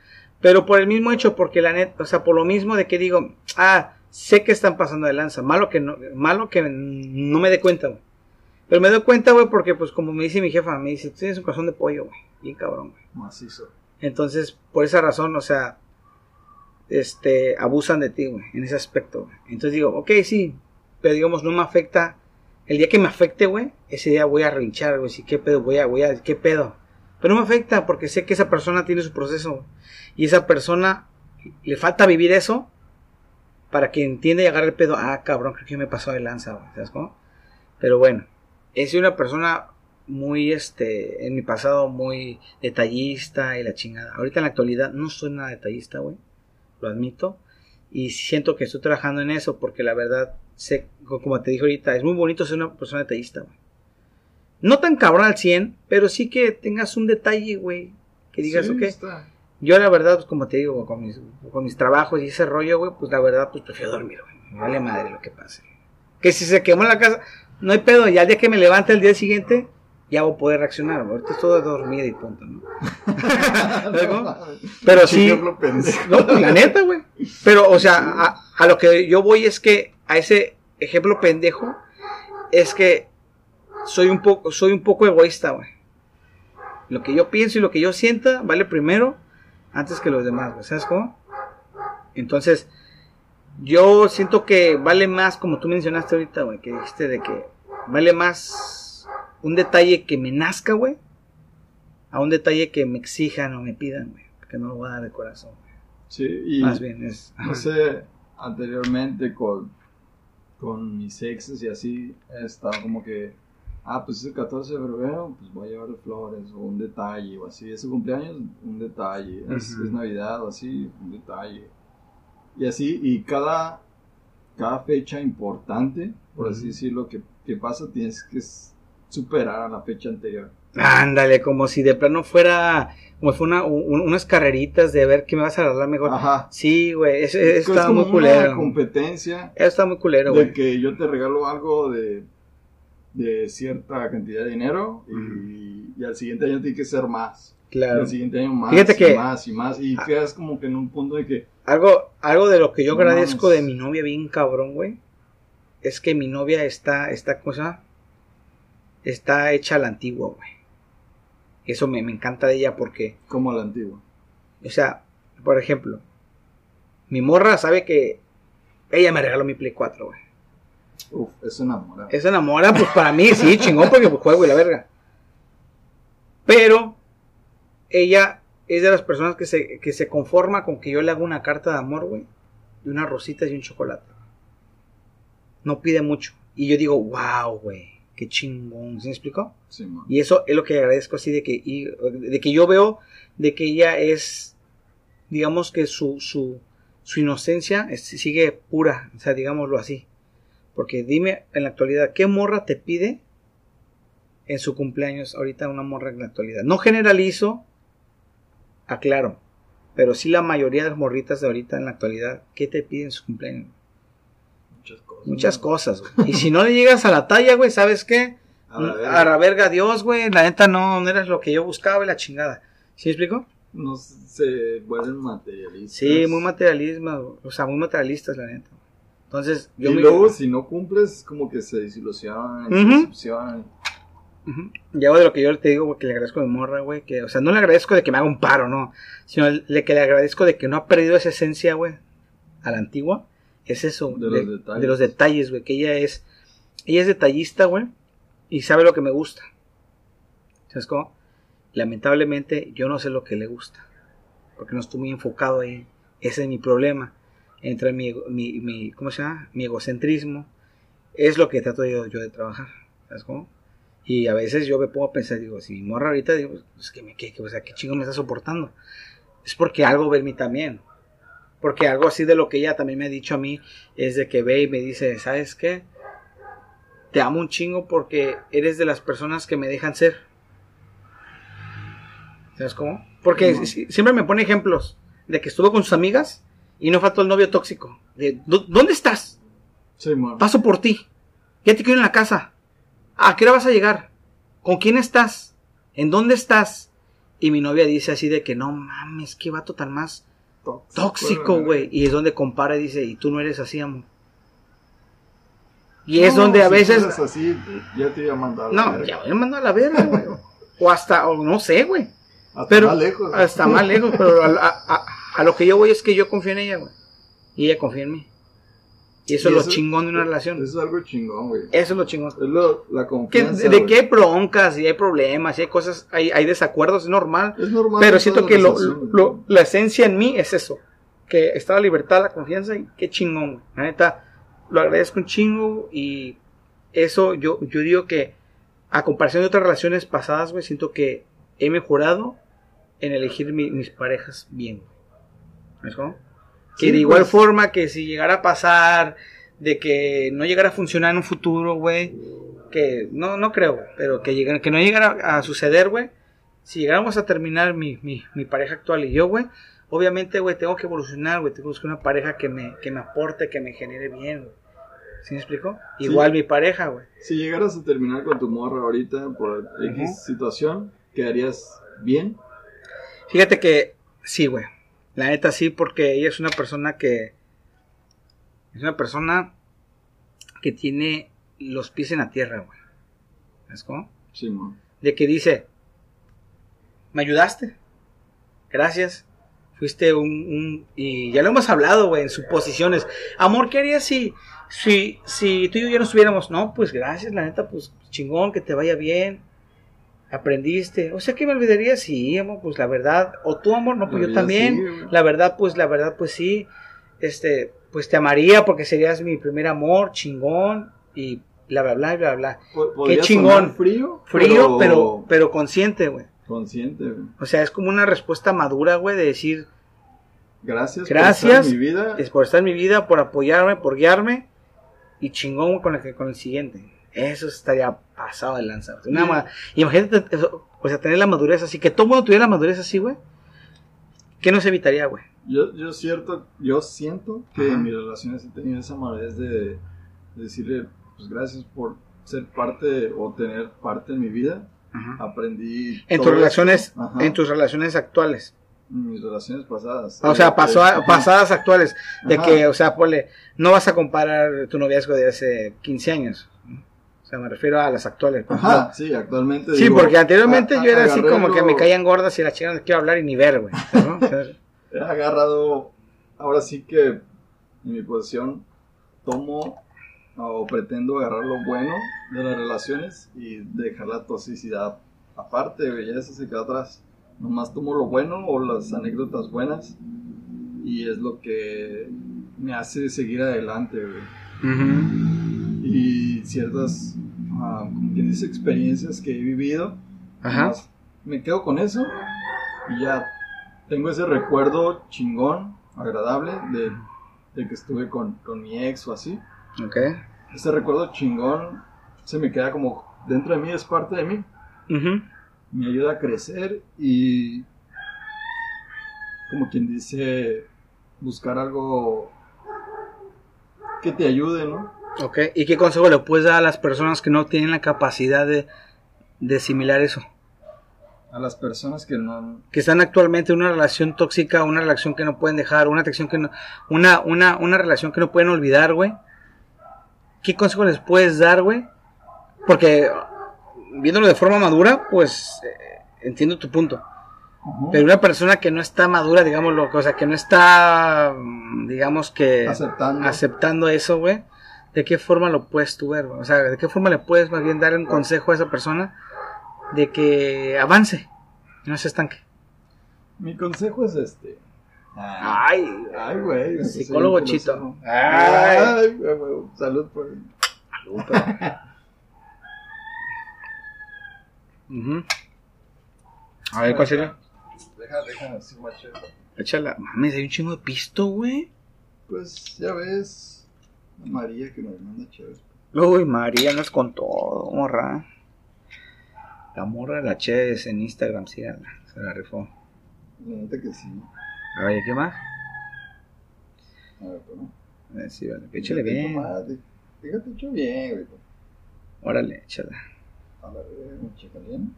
Pero por el mismo hecho, porque la neta, o sea, por lo mismo de que digo, ah, sé que están pasando de lanza, malo que no, malo que no me dé cuenta, güey. Pero me doy cuenta, güey, porque pues como me dice mi jefa, me dice, tú tienes un corazón de pollo, güey. Bien cabrón, güey. macizo. Entonces, por esa razón, o sea, este, abusan de ti, güey, en ese aspecto. Entonces digo, ok, sí, pero digamos, no me afecta. El día que me afecte, güey, ese día voy a rinchar, güey, sí, qué pedo, voy a, voy a, qué pedo. Pero no me afecta porque sé que esa persona tiene su proceso. Y esa persona le falta vivir eso para que entienda y agarre el pedo. Ah, cabrón, creo que me pasó de lanza, güey. ¿Sabes cómo? Pero bueno, he sido una persona muy, este, en mi pasado muy detallista y la chingada. Ahorita en la actualidad no soy nada detallista, güey. Lo admito. Y siento que estoy trabajando en eso porque la verdad, sé, como te dije ahorita, es muy bonito ser una persona detallista, güey. No tan cabrón al 100, pero sí que tengas un detalle, güey. Que digas, Sí, ok. está. Yo la verdad, pues como te digo, con mis, con mis trabajos y ese rollo, güey, pues la verdad, pues prefiero dormir, güey. Me vale madre lo que pase. Que si se quemó la casa, no hay pedo. Ya el día que me levante el día siguiente, ya voy a poder reaccionar. güey. Ahorita es todo de dormir y punto, ¿no? ¿Luego? Pero sí. No, pues, la neta, güey. Pero, o sea, a, a lo que yo voy es que a ese ejemplo pendejo es que soy un poco, soy un poco egoísta, güey. Lo que yo pienso y lo que yo sienta vale primero antes que los demás, güey. ¿Sabes cómo? Entonces, yo siento que vale más, como tú mencionaste ahorita, güey, que dijiste de que vale más un detalle que me nazca, güey, a un detalle que me exijan o me pidan, güey. Que no lo voy a dar de corazón, güey. Sí, y Más bien es. no sé, anteriormente con, con mis exes y así, estaba como que, ah, pues es el 14 de febrero, pues voy a llevarle flores o un detalle o así, es su cumpleaños, un detalle, es, Navidad o así, un detalle. Y así, y cada, cada fecha importante, por así decirlo, que, que pasa, tienes que superar a la fecha anterior. Ándale, como si de plano fuera, como fue una, un- unas carreritas de ver qué me vas a regalar mejor. Ajá. Sí, güey, eso, Es está como muy una culero. competencia Eso está muy culero, de güey. que yo te regalo algo de, de cierta cantidad de dinero y, y al siguiente año tiene que ser más. Y Claro. al siguiente año más Fíjate y que- más y más. Y quedas como que en un punto de que Algo, algo de lo que yo No agradezco mames. de mi novia bien cabrón, güey, es que mi novia está, esta cosa, está hecha a la antigua, güey. Eso me, me encanta de ella porque, como la antigua. o sea, por ejemplo, mi morra sabe que ella me regaló mi Play 4, güey. Uf, es enamorado. Es enamora, pues para mí sí, chingón, porque pues, juego y la verga. Pero ella es de las personas que se, que se conforma con que yo le haga una carta de amor, güey, y unas rositas y un chocolate. No pide mucho. Y yo digo, wow, güey, qué chingón. ¿Se me explicó? Sí, man. Y eso es lo que agradezco así de que, y- de que yo veo de que ella es, digamos que su, su, su inocencia es- sigue pura, o sea, digámoslo así. Porque dime en la actualidad, ¿qué morra te pide en su cumpleaños ahorita una morra en la actualidad? No generalizo, aclaro, pero sí la mayoría de las morritas de ahorita en la actualidad, ¿qué te piden en su cumpleaños? Muchas cosas. Muchas cosas, güey. Y si no le llegas a la talla, güey, ¿sabes qué? A la A verga. la verga, Dios, güey. La neta no, no eras lo que yo buscaba y la chingada. ¿Sí me explico? No se vuelven materialistas. Sí, muy materialismo, o sea, muy materialistas, la neta. Entonces, Y yo me. luego, si no cumples, como que se desilusionan, se decepcionan. Y algo de lo que yo te digo, güey, que le agradezco mi morra, güey, que, o sea, no le agradezco de que me haga un paro, no, sino le, que le agradezco de que no ha perdido esa esencia, güey, a la antigua, es eso, De los detalles. de los detalles, güey, que ella es, ella es detallista, güey, y sabe lo que me gusta. ¿Sabes cómo? Lamentablemente, yo no sé lo que le gusta, porque no estoy muy enfocado ahí, ese es mi problema, entre mi, mi, mi ¿cómo se llama? Mi egocentrismo, es lo que trato yo, yo de trabajar, ¿sabes cómo? Y a veces yo me pongo a pensar, digo, si mi morra ahorita, digo, pues que me, que, que- o sea, ¿qué chingo me está soportando? Es porque algo ve en mí también. Porque algo así de lo que ella también me ha dicho a mí es de que ve y me dice, ¿sabes qué? Te amo un chingo porque eres de las personas que me dejan ser. ¿Sabes cómo? Porque siempre me pone ejemplos de que estuvo con sus amigas y no faltó el novio tóxico. De, "¿Dó- ¿Dónde estás? Sí. Paso por ti. Ya te quiero en la casa. ¿A qué hora vas a llegar? ¿Con quién estás? ¿En dónde estás? Y mi novia dice así de que no mames, qué vato tan más tóxico, güey. Y es donde compara y dice, y tú no eres así, amor. Y es donde a si veces... fueras así, ya te iba a mandar. a la No, verga. ya me mando a la verga, güey. O hasta, o no sé, güey. Hasta Pero más lejos. hasta más lejos, pero a, a- a- a lo que yo voy es que yo confío en ella, güey. Y ella confía en mí. Y eso Y es lo chingón de una relación. Eso es algo chingón, güey. Eso es lo chingón. Es lo, la confianza. de, que hay broncas y hay problemas y hay cosas, hay, hay desacuerdos, es normal. Es normal. Pero en siento que lo, la esencia en mí es eso. que está la libertad, la confianza y qué chingón, güey. La neta, lo agradezco un chingo y eso yo, yo digo que a comparación de otras relaciones pasadas, güey, siento que he mejorado en elegir mi- mis parejas bien. ¿Ves cómo? Que Sí, de igual pues. forma que si llegara a pasar, de que no llegara a funcionar en un futuro, güey, que no, no creo, pero que, llegara, que no llegara a suceder, güey, si llegáramos a terminar mi, mi, mi pareja actual y yo, güey, obviamente, güey, tengo que evolucionar, güey, tengo que buscar una pareja que me, que me aporte, que me genere bien, güey. ¿Sí me explico? Sí. Igual mi pareja, güey. Si llegaras a terminar con tu morra ahorita por X situación, ¿quedarías bien? Fíjate que sí, güey. La neta sí, porque ella es una persona que. Es una persona que tiene los pies en la tierra, güey. ¿Sabes cómo? Sí. De que dice: Me ayudaste. Gracias. Fuiste un, un- Y ya lo hemos hablado, güey, en suposiciones. Amor, ¿qué harías si, si, si tú y yo ya no estuviéramos? No, pues gracias, la neta, pues chingón, que te vaya bien. Aprendiste. O sea, que me olvidaría, sí, amor, pues la verdad. O tú, amor, no, pues La yo también. la verdad, pues, la verdad, pues sí. Este, pues te amaría porque serías mi primer amor, chingón. Y bla, bla, bla, bla, bla. Podría chingón. Frío, Frío, pero, pero consciente, güey. consciente. güey. O sea, es como una respuesta madura, güey, de decir, Gracias, Gracias. por estar en mi vida. es por estar en mi vida, por apoyarme, por guiarme. Y chingón con el, con el siguiente. Eso estaría pasado de lanza. Una Imagínate, eso, o sea, tener la madurez así, que todo mundo tuviera la madurez así, güey. ¿Qué nos evitaría, güey? Yo, yo, cierto, yo siento que Ajá. en mis relaciones he tenido esa madurez de, de decirle, pues gracias por ser parte o tener parte en mi vida. Aprendí. En tus relaciones, en tus relaciones actuales. En mis relaciones pasadas. O sea, Eh, pasó eh, pasadas actuales. De Ajá. que, o sea, ponle, no vas a comparar tu noviazgo de hace 15 años. O sea, me refiero a las actuales. pues, Ajá, sí, actualmente. Sí, digo, porque anteriormente a- yo era así como que algo- me caían gordas y la chica no quiero hablar y ni ver, güey. ¿no? O sea, He agarrado, ahora sí que en mi posición tomo o pretendo agarrar lo bueno de las relaciones y dejar la toxicidad aparte, güey, ya eso se queda atrás. Nomás tomo lo bueno o las anécdotas buenas y es lo que me hace seguir adelante, güey. ujú. Y ciertas, ah, como quien dice, experiencias que he vivido, Ajá. me quedo con eso y ya tengo ese recuerdo chingón, agradable de, de que estuve con, con mi ex o así. Ok. Ese recuerdo chingón se me queda como dentro de mí, es parte de mí. Me ayuda a crecer y, como quien dice, buscar algo que te ayude, ¿no? Ok. ¿Y qué consejo le puedes dar a las personas que no tienen la capacidad de, de asimilar eso? A las personas que no... Que están actualmente en una relación tóxica, una relación que no pueden dejar, una atracción que no, una, una, una relación que no pueden olvidar, güey. ¿Qué consejo les puedes dar, güey? Porque viéndolo de forma madura, pues eh, entiendo tu punto. Pero una persona que no está madura, digámoslo, o sea, que no está, mm, digamos que Aceptando. aceptando eso, güey, ¿de qué forma lo puedes tú ver? O sea, ¿de qué forma le puedes más bien dar un consejo a esa persona de que avance y no se estanque? Mi consejo es este. Ay, Ay, güey. me Psicólogo bien chito. Ay. Ay, güey, salud por. Ujú. A ver, ¿cuál sería? Deja, deja, así, machete. Échala. Mames, hay un chingo de pisto, güey. Pues ya ves. María que nos manda chévere. Uy, María, no es con todo, morra. La morra de la Chévez en Instagram, síganla. Se la rifó. La neta que sí. Oye, ¿qué más? A ver, pero no. Eh, sí, vale. Échale bien. tomate. Fíjate, hecho bien, güey. Órale, échala. A ver, un bien.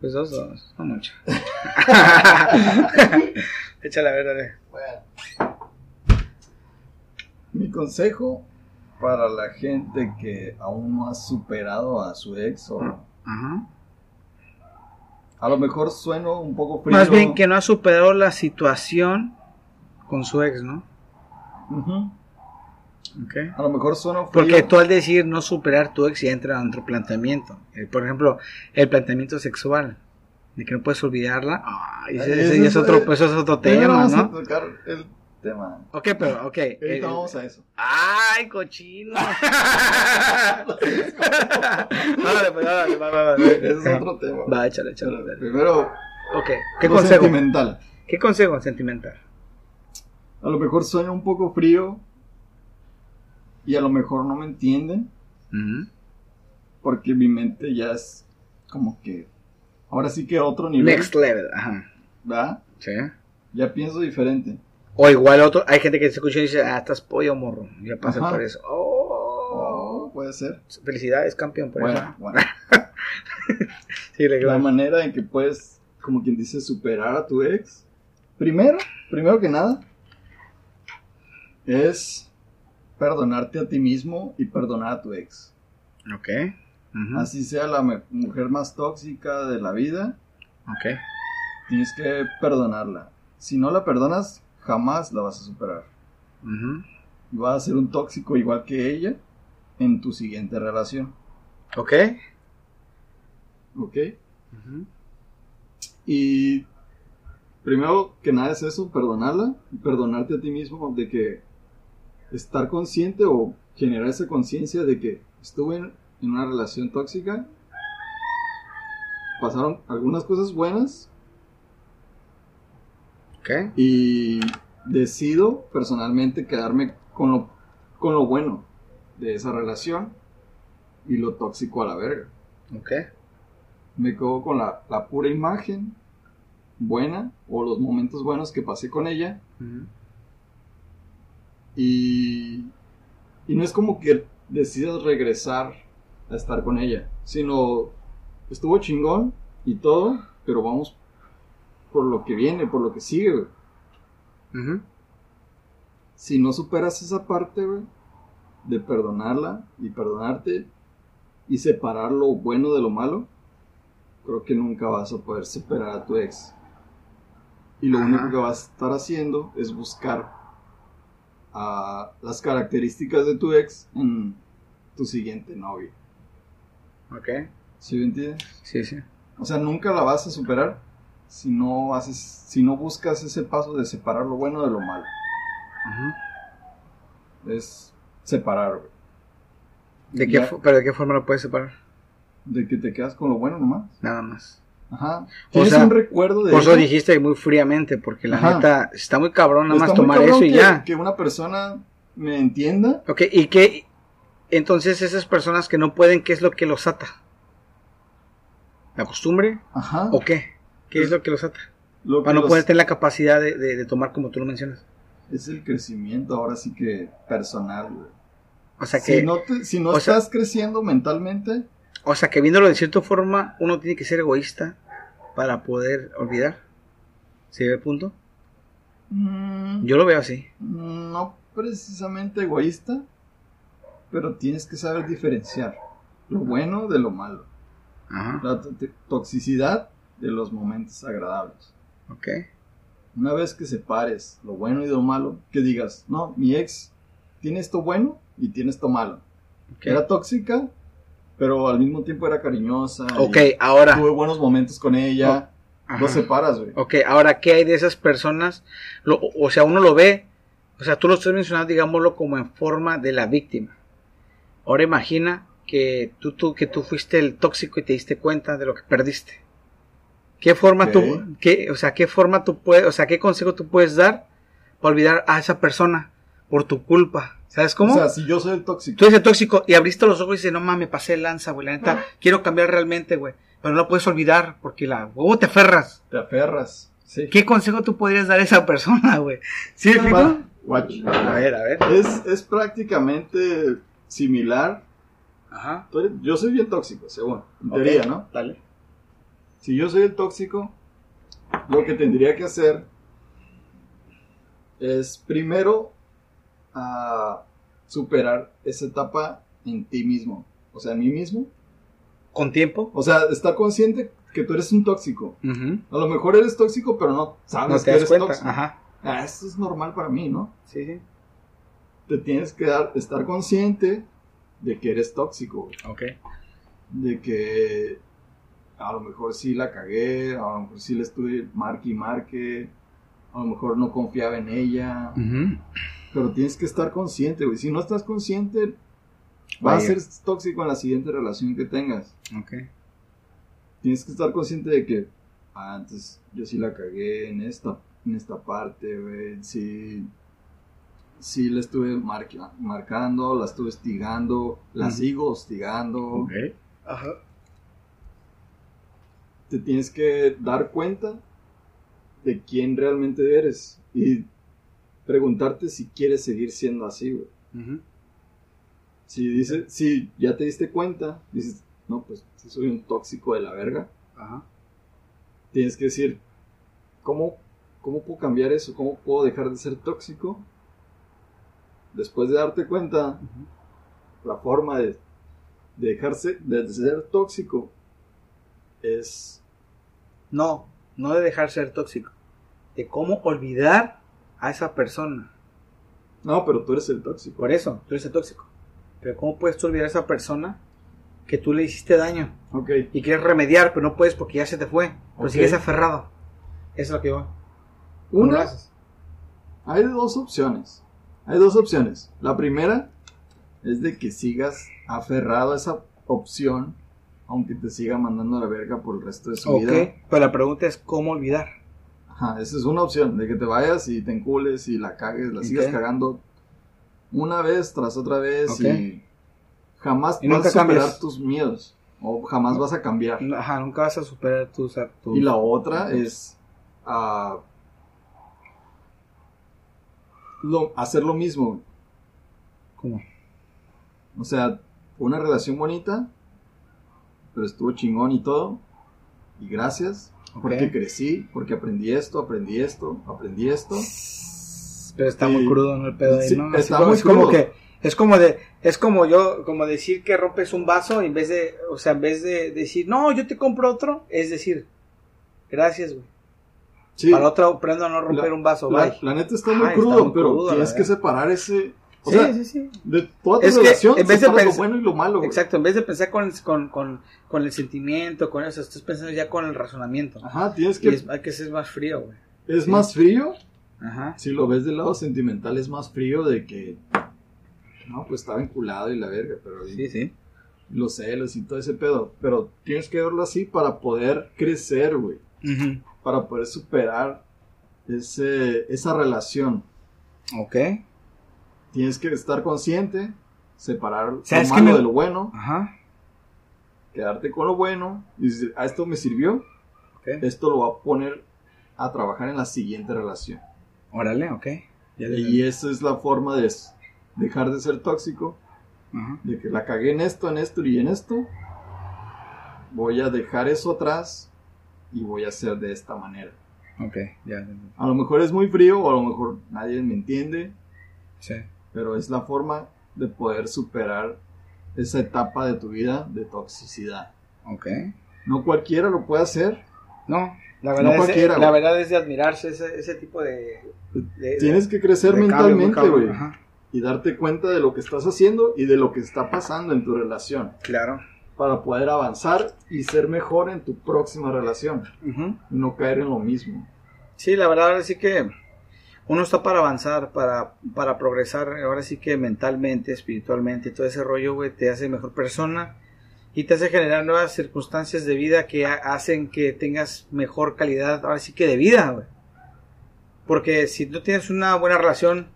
Pues dos, dos, no mucho. échala, a ver, dale. Bueno. Mi consejo para la gente que aún no ha superado a su ex o Ajá. a lo mejor sueno un poco frío. Más bien que no ha superado la situación con su ex, ¿no? Ujú. Ok. A lo mejor sueno frío. Porque tú al decir no superar tu ex ya entra en otro planteamiento. Eh, por ejemplo, el planteamiento sexual. De que no puedes olvidarla. Ay, ese, ya es otro, pues eso es otro Pero tema, vamos a ¿no? tocar el tema. Ok, pero, ok. Ahorita eh, vamos a eso. ¡Ay, cochino! Órale, pues, órale, va, va, va. Ese es otro tema. Va, échale, échale. Pero dale. Primero, Ok, ¿qué lo consejo? sentimental. ¿Qué consejo sentimental? A lo mejor suena un poco frío y a lo mejor no me entienden porque mi mente ya es como que ahora sí que otro nivel, Next level, ajá. ¿verdad? Sí. Ya pienso diferente. O igual otro, hay gente que se escucha y dice, ah, estás pollo, morro. Ya pasé Ajá. por eso. Oh, Oh, puede ser. Felicidades, campeón, por Bueno, eso. bueno. Sí, le La manera en que puedes, como quien dice, superar a tu ex. Primero, primero que nada, es perdonarte a ti mismo y perdonar a tu ex. Ok. Así sea la mujer más tóxica de la vida, Ok. tienes que perdonarla. Si no la perdonas, jamás la vas a superar. Y vas a ser un tóxico igual que ella en tu siguiente relación. Ok. ¿Ok? Y primero que nada es eso, perdonarla y perdonarte a ti mismo de que estar consciente o generar esa conciencia de que estuve en, en una relación tóxica, pasaron algunas cosas buenas Y decido personalmente quedarme con lo, con lo bueno de esa relación y lo tóxico a la verga. Me quedo con la, la pura imagen buena o los momentos buenos que pasé con ella. Y, y no es como que decidas regresar a estar con ella, sino estuvo chingón y todo, pero vamos por lo que viene, por lo que sigue, güey. Si no superas esa parte, güey, de perdonarla y perdonarte y separar lo bueno de lo malo, creo que nunca vas a poder superar a tu ex. Y lo Ajá. único que vas a estar haciendo es buscar ah, las características de tu ex en tu siguiente novio. Ok. ¿Sí me entiendes? Sí, sí. O sea, nunca la vas a superar si no haces, si no buscas ese paso de separar lo bueno de lo malo. Es separar, güey. ¿De qué, Ya. ¿Pero de qué forma lo puedes separar? De que te quedas con lo bueno nomás. Nada más. Ajá. O Tienes sea, un recuerdo de Por eso dijiste muy fríamente, porque la Ajá. neta está muy cabrón nada más tomar eso y que, ya. Que una persona me entienda. Ok, ¿y qué? Entonces esas personas que no pueden, ¿qué es lo que los ata? ¿La costumbre? Ajá. ¿O qué? ¿Qué es lo que los ata? Lo Para no los- poder tener la capacidad de, de- de tomar como tú lo mencionas. Es el crecimiento ahora sí que personal, güey. O sea que, Si no, te- si no sea- estás creciendo mentalmente, o sea que viéndolo de cierta forma, uno tiene que ser egoísta para poder olvidar. ¿Sí ve el punto? mm, Yo lo veo así. no precisamente egoísta, pero tienes que saber diferenciar lo bueno de lo malo. Ajá. La to- toxicidad de los momentos agradables. Ok. Una vez que separes lo bueno y lo malo, que digas, no, mi ex tiene esto bueno y tiene esto malo. ok. Era tóxica, pero al mismo tiempo era cariñosa. y Ok, ahora. Tuve buenos momentos con ella. Lo separas, güey. Ok, ahora, ¿qué hay de esas personas? Lo- o sea, uno lo ve, o sea, tú lo estás mencionando, digámoslo, como en forma de la víctima. Ahora imagina que tú, tú, que tú fuiste el tóxico y te diste cuenta de lo que perdiste. ¿Qué forma tú, qué, o sea, qué forma tú puedes, o sea, qué consejo tú puedes dar para olvidar a esa persona por tu culpa? ¿Sabes cómo? O sea, si yo soy el tóxico. Tú eres el tóxico y abriste los ojos y dices, no mames, me pasé lanza, güey, la neta, quiero cambiar realmente, güey. Pero no lo puedes olvidar porque la huevo te aferras. Te aferras. Sí. ¿Qué consejo tú podrías dar a esa persona, güey? ¿Sí Watch. A ver, a ver. Es, es prácticamente similar. Ajá. Eres- Yo soy bien tóxico, según. En teoría, ¿no? Dale. Si yo soy el tóxico, lo que tendría que hacer es primero ah, superar esa etapa en ti mismo. O sea, en mí mismo. ¿Con tiempo? O sea, estar consciente que tú eres un tóxico. A lo mejor eres tóxico, pero no sabes No que te eres cuenta. tóxico. Ajá. Ah, esto es normal para mí, ¿no? Sí, sí. Te tienes que dar, estar consciente de que eres tóxico. güey. Ok. De que a lo mejor sí la cagué, a lo mejor sí le estuve marque y marque, a lo mejor no confiaba en ella, Ujú. pero tienes que estar consciente, güey. Si no estás consciente, va a ser tóxico en la siguiente relación que tengas. Ok. Tienes que estar consciente de que, ah, antes yo sí la cagué en esta, en esta parte, güey. Sí, sí la estuve marca- marcando, la estuve hostigando, la sigo hostigando. Ok. Ajá. Te tienes que dar cuenta de quién realmente eres y preguntarte si quieres seguir siendo así, güey. Si dices, si ya te diste cuenta, dices, no, pues si soy un tóxico de la verga, Ajá. tienes que decir, ¿cómo, cómo puedo cambiar eso? ¿Cómo puedo dejar de ser tóxico? Después de darte cuenta, la forma de, de dejarse de ser tóxico es No, no de dejar ser tóxico. De cómo olvidar a esa persona. no, pero tú eres el tóxico. Por eso, tú eres el tóxico. Pero ¿cómo puedes tú olvidar a esa persona que tú le hiciste daño? Ok. Y quieres remediar, pero no puedes porque ya se te fue. Pero sigues aferrado. Eso es lo que yo. ¿Cómo lo Una, hay dos opciones. Hay dos opciones. La primera es de que sigas aferrado a esa opción, aunque te siga mandando a la verga por el resto de su vida. pero la pregunta es cómo olvidar. Ajá, esa es una opción, de que te vayas y te encules y la cagues, la sigas cagando una vez tras otra vez y jamás Y vas nunca a superar cambias. tus miedos o jamás vas a cambiar. Ajá, nunca vas a superar tus... tus- Y la otra es ah, lo, hacer lo mismo. ¿Cómo? O sea, una relación bonita, pero estuvo chingón y todo. Y gracias, porque crecí, porque aprendí esto, aprendí esto, aprendí esto. Pero está muy crudo, ¿no? El pedo ahí, Sí, ¿no? Está muy es como crudo. que, es como de, es como yo, como decir que rompes un vaso y en vez de, o sea, en vez de decir, no, yo te compro otro, es decir, gracias, güey. Sí, Para la otra aprendo a no romper La- un vaso, la, bye. la neta está muy Ay, está crudo, muy pero crudo, tienes que separar ese... O sí, sea, sí, sí. de toda tu Es que relación, en vez de separas lo bueno y lo malo, güey. Exacto, en vez de pensar con, con, con, con el sentimiento, con eso, estás pensando ya con el razonamiento. Ajá, tienes Y que... es- hay que ser más frío, güey. es sí. más frío, Ajá. si lo ves del lado sentimental, es más frío de que... No, pues estaba enculado y la verga, pero... Sí, sí. Los celos y todo ese pedo. Pero tienes que verlo así para poder crecer, güey. Ujú. Para poder superar ese, esa relación. Ok. Tienes que estar consciente, separar lo ¿Sabes qué malo me- de lo bueno, Ajá. quedarte con lo bueno y decir, a esto me sirvió, esto lo va a poner a trabajar en la siguiente relación. Órale, ok. Ya Y esa es la forma de dejar de ser tóxico, Ajá. de que la cagué en esto, en esto y en esto. Voy a dejar eso atrás y voy a hacer de esta manera. Ok, ya, A lo mejor es muy frío o a lo mejor nadie me entiende, Sí. Pero es la forma de poder superar esa etapa de tu vida de toxicidad. Ok. No cualquiera lo puede hacer. No, la No verdad, es, cualquiera, la verdad es de admirarse ese, ese tipo de... de- Tienes que crecer mentalmente, güey. Y darte cuenta de lo que estás haciendo y de lo que está pasando en tu relación. Claro. Para poder avanzar y ser mejor en tu próxima relación. Ujú. Y no caer en lo mismo. Sí, la verdad, sí que uno está para avanzar, para, para progresar, ahora sí que mentalmente, espiritualmente, todo ese rollo, güey, te hace mejor persona y te hace generar nuevas circunstancias de vida que ha- hacen que tengas mejor calidad, ahora sí que de vida, güey. Porque si no tienes una buena relación,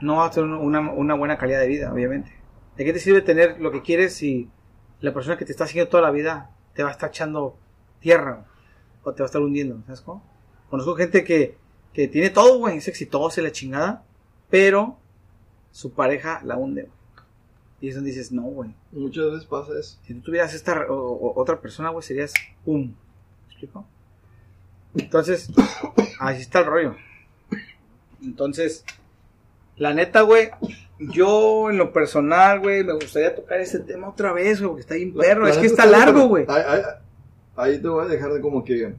no vas a tener una, una buena calidad de vida, obviamente. ¿De qué te sirve tener lo que quieres si la persona que te está haciendo toda la vida te va a estar echando tierra o te va a estar hundiendo? ¿Sabes cómo? Conozco gente que, que tiene todo, güey, es exitosa y la chingada, pero su pareja la hunde, güey. Y es donde dices, no, güey. Muchas veces pasa eso. Si tú tuvieras esta o- o- otra persona, güey, serías pum. ¿Me explico? Entonces, así está el rollo. Entonces, la neta, güey, yo en lo personal, güey, me gustaría tocar este tema otra vez, güey, porque está bien perro. La es que está largo, güey. Ahí, ahí- ahí te voy a dejar de como que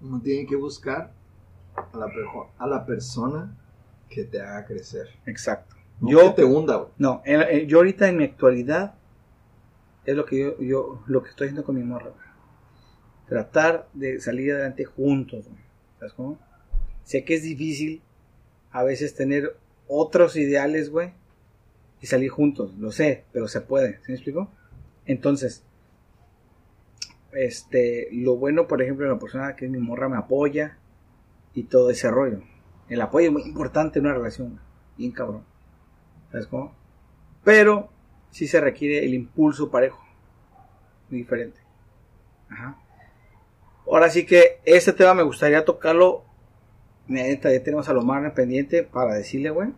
uno tiene que buscar a la, a la persona que te haga crecer. Exacto. No Yo- que te hunda. No, en- en- yo ahorita en mi actualidad es lo que yo, yo lo que estoy haciendo con mi morra. Tratar de salir adelante juntos, güey. ¿Sabes cómo? sé que es difícil a veces tener otros ideales, güey, y salir juntos, lo sé, pero se puede, ¿sí me explico? Entonces, este, lo bueno, por ejemplo, la persona que es mi morra me apoya y todo ese rollo. El apoyo es muy importante en una relación, bien cabrón. ¿Sabes cómo? Pero sí se requiere el impulso parejo, muy diferente. Ajá. Ahora sí que este tema me gustaría tocarlo. Neta, ya tenemos a lo más pendiente para decirle, güey,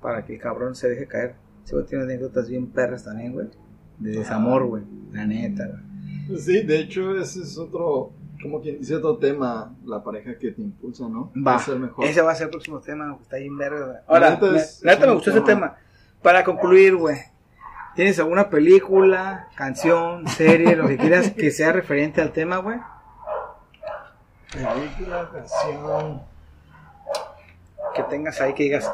para que el cabrón se deje caer. Ese güey tiene anécdotas bien perras también, güey. De desamor, güey. La neta, güey. Sí, de hecho, ese es otro, como quien dice otro tema, la pareja que te impulsa, ¿no? Va. A ser mejor. Ese va a ser el próximo tema, está bien verga. güey. Ahora, neta me- es- neta gustó ese tema. Para concluir, güey. ¿Tienes alguna película, canción, serie, lo que quieras que sea referente al tema, güey? Película, canción. Que tengas ahí que digas.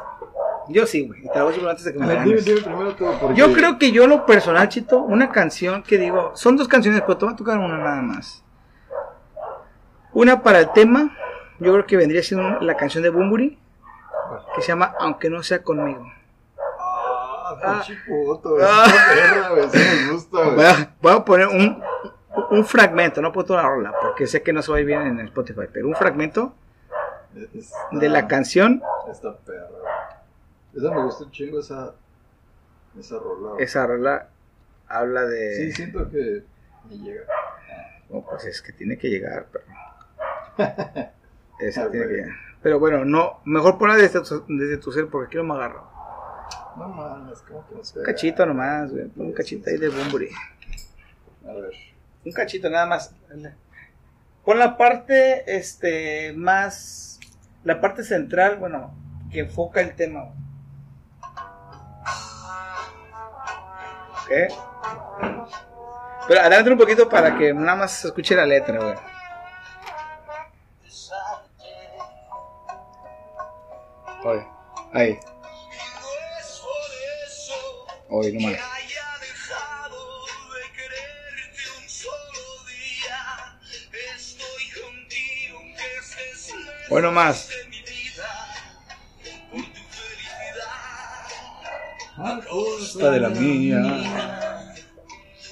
Yo sí, güey. Y te la voy a antes de que me la dime, dime primero tú, porque... Yo creo que yo lo personal, Chito, una canción que digo, son dos canciones, pero te voy a tocar una nada más. Una para el tema, yo creo que vendría siendo la canción de Bumburi, que se llama Aunque no sea conmigo. Ah, Ah. puto. Ah. Perra. Eso me gusta, Voy a, voy a poner un, un fragmento, no puedo toda la rola, porque sé que no se va a ir bien en Spotify, pero un fragmento Está- de la canción, Esta perra. Esa me gusta un chingo, esa... Esa rola, esa rola habla de... Sí, siento que me llega. No, pues es que tiene que llegar, pero. Esa tiene que. Pero bueno, no, mejor ponla desde tu, desde tu ser porque aquí no me agarro. No mames, como que no. Un cachito nomás, güey. pon Un cachito ahí de Bumburi. A ver. Un cachito nada más. Pon la parte, este, más. La parte central, bueno, que enfoca el tema. güey. ¿Ok? Pero adelante un poquito para que nada más se escuche la letra, güey. Estés lejos Hoy no más. tu felicidad. A Costa de la mía.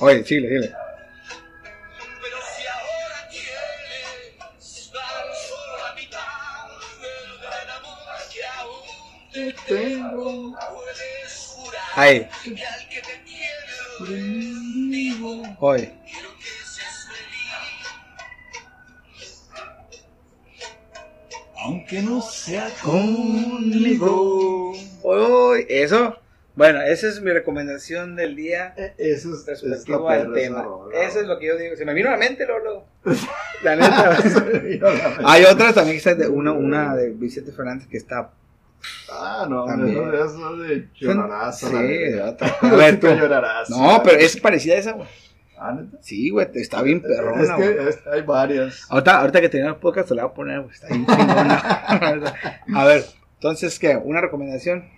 Oye, síguele, síguele. Seas feliz. Aunque no sea Conmigo. Uy, eso. Bueno, esa es mi recomendación del día Eh, Eso es, es respectivo al perra, tema. rola. Eso es lo que yo digo. Se me vino a la mente, Lolo. La neta. La. Hay otras también que está de una, una de Vicente Fernández que está. Ah, no, También. eso eso de llorarás. Sí. A ver, tú. llorarás. No, pero es parecida a esa, güey. Ah, ¿neta? Sí, güey, está bien Es perrona, que güey. es- hay varias. Ahorita, ahorita que tenemos podcast te la voy a poner, güey. Está bien chingona. a ver, entonces, ¿qué? ¿Una recomendación?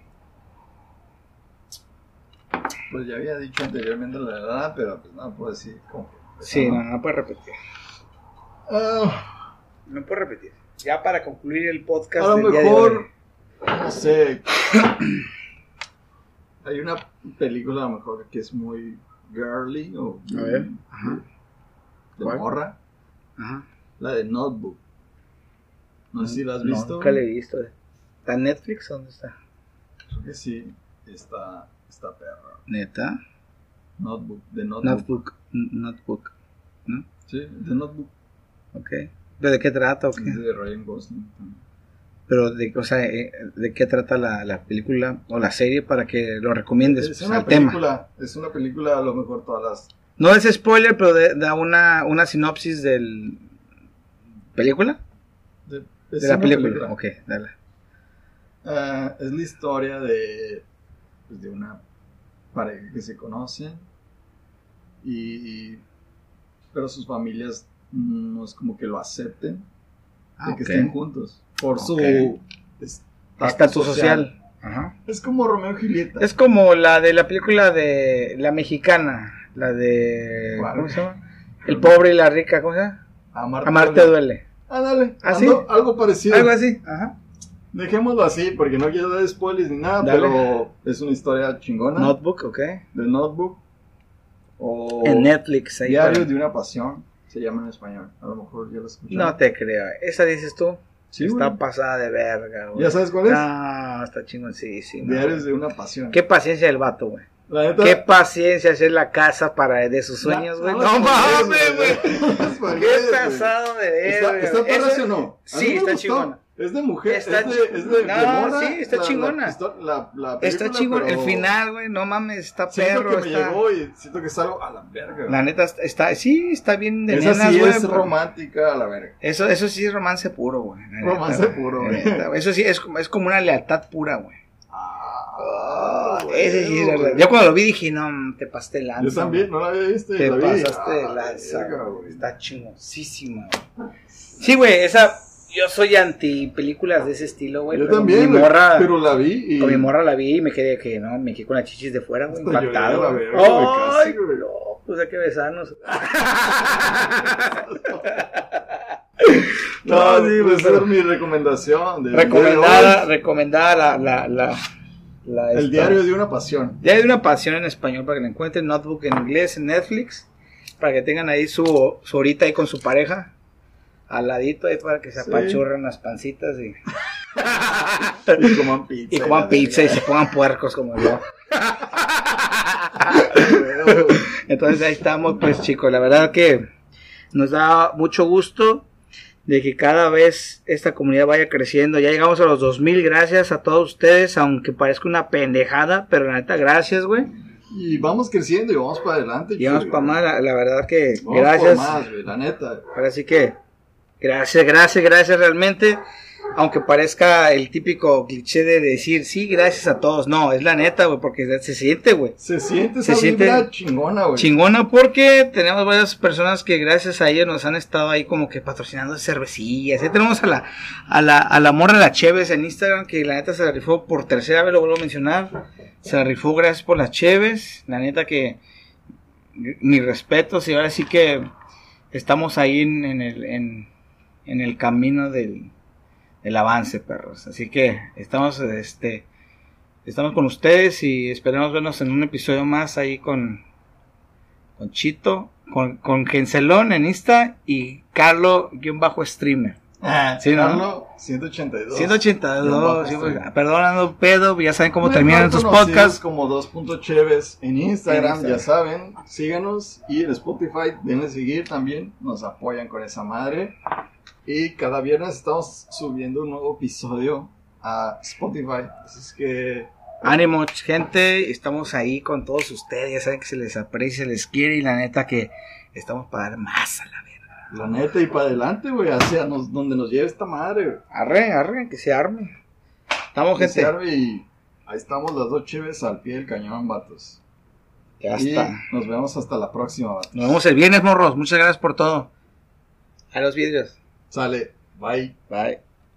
Pues ya había dicho anteriormente la verdad, pero pues no puedo decir como que. Sí, no, no puedes repetir. Ah, No puedes repetir. Ya para concluir el podcast. a lo del día de mejor, hoy. No sé. hay una película a lo mejor que es muy girly o A ver. Ajá. de ¿Cuál? morra. Ajá. La de Notebook. No sé si la has No, visto. Nunca la he visto. ¿Está en Netflix? ¿Dónde está? Creo que sí. Está, está perra. Neta. Notebook. De Notebook. Notebook. ¿No? Sí, de Notebook. Ok. ¿Pero de qué trata o qué? Es de Ryan Gosling. Pero, de, o sea, eh, ¿de qué trata la, la película o la serie para que lo recomiendes Es pues, una al tema? película, es una película a lo mejor todas las No es spoiler, pero de- da una, una sinopsis del... ¿Película? de, la una película. Ok, dale. Ah, es la historia de pues, de una pareja que se conocen y pero sus familias no es como que lo acepten Ah, de que ok. estén juntos por su estatus Estatus social. Ajá. Es como Romeo y Julieta. Es como la de la película de la mexicana, la de... ¿Cuál? ¿Cómo se llama? El pobre y la rica, ¿cómo se llama? Amarte, Amarte duele. Ah, dale. ¿Ah, algo, algo parecido. Algo así. Ajá. Dejémoslo así, porque no quiero dar spoilers ni nada, Dale. pero es una historia chingona Notebook, ok. de Notebook. O En Netflix. Ahí Diario para- de una pasión, se llama en español. A lo mejor ya lo escucharon. No te creo. Esa dices tú. Sí, está güey. pasada de verga, güey. ¿Ya sabes cuál es? No, está chingoncísimo. Diarios de una pasión. Qué paciencia el vato, güey. Neta, Qué paciencia hacer la casa para de sus sueños, güey. No, mames, güey. Qué pasado de ¿Está, verga. ¿Está sí o no? Sí, está chingona. Es de mujer, Está es de, es de, de No, morra, sí, está la- chingona. la- la Está pero El final, güey. No mames, está Siento perro. que me está- llegó y siento que salgo a la verga. La neta está, está- sí, está bien de Esa nenas, sí güey, es pero- romántica a la verga. Eso, eso sí es romance puro, güey. la neta, Romance puro, güey. Eso sí es, como- es como una lealtad pura, güey. Ah, Ese sí es verdad. Yo cuando lo vi dije, no, te pasaste lanza. Yo también, no la había visto Te la vi. pasaste de Ah, güey. Está chingosísima, güey. Sí, güey, esa. Yo soy anti películas de ese estilo, güey. Yo pero también, Mi morra, pero la vi y... con mi morra la vi y me quedé que no, me quedé con las chichis de fuera, güey. Impactado. Ay, casi, no, pues hay que besarnos. No, No, sí, güey, esa es mi recomendación. recomendada, de recomendada la, la, la, la- El diario de una pasión. Diario de una pasión en español para que la encuentren, Notebook en inglés en Netflix, para que tengan ahí su, su horita ahí con su pareja, al ladito ahí para que se Sí. apachurren las pancitas y, Y coman pizza. y coman pizza y se pongan puercos como yo. Entonces ahí estamos, pues chicos, la verdad que nos da mucho gusto de que cada vez esta comunidad vaya creciendo. Ya llegamos a los 2000, gracias a todos ustedes, aunque parezca una pendejada, pero la neta, gracias, güey. Y vamos creciendo y vamos para adelante. Y vamos para más, la, la verdad que Vamos gracias. por más, güey, la neta. Ahora sí que gracias, gracias, gracias realmente. Aunque parezca el típico cliché de decir sí, gracias a todos. No, es la neta, güey, porque se siente, güey. Se siente Se siente chingona, güey. Chingona porque tenemos varias personas que gracias a ellos nos han estado ahí como que patrocinando cervecillas. Ahí tenemos a la, a la, a la morra La Cheves en Instagram que la neta se la rifó por tercera vez, lo vuelvo a mencionar. Se la rifó gracias por las Cheves. La neta que mis respetos y ahora sí que estamos ahí en, en el, en, en el camino del, del avance, perros. Así que estamos, este, estamos con ustedes y esperemos vernos en un episodio más ahí con, con Chito, con, con Gencelón en Insta y Carlo-streamer. Ah, Sí, ¿no? Carlos, 182. 182, sí, pues, perdonando pedo, ya saben cómo terminan conocidos podcasts. como 2.cheves en Instagram, En Instagram. ya saben, síganos y en Spotify denle seguir también, nos apoyan con esa madre. Y cada viernes estamos subiendo un nuevo episodio a Spotify, así es que Ánimo, gente, estamos ahí con todos ustedes, ya saben que se les aprecia, se les quiere y la neta que estamos para dar más a la verga. la neta y para adelante, güey, hacia nos, donde nos lleve esta madre, güey. Arre, arre, que se arme. Estamos, Que se gente. arme y ahí estamos las dos cheves al pie del cañón, vatos. Ya y está. nos vemos hasta la próxima, vatos. Nos vemos el viernes, morros. Muchas gracias por todo. A los vidrios. Sale, bye. Bye.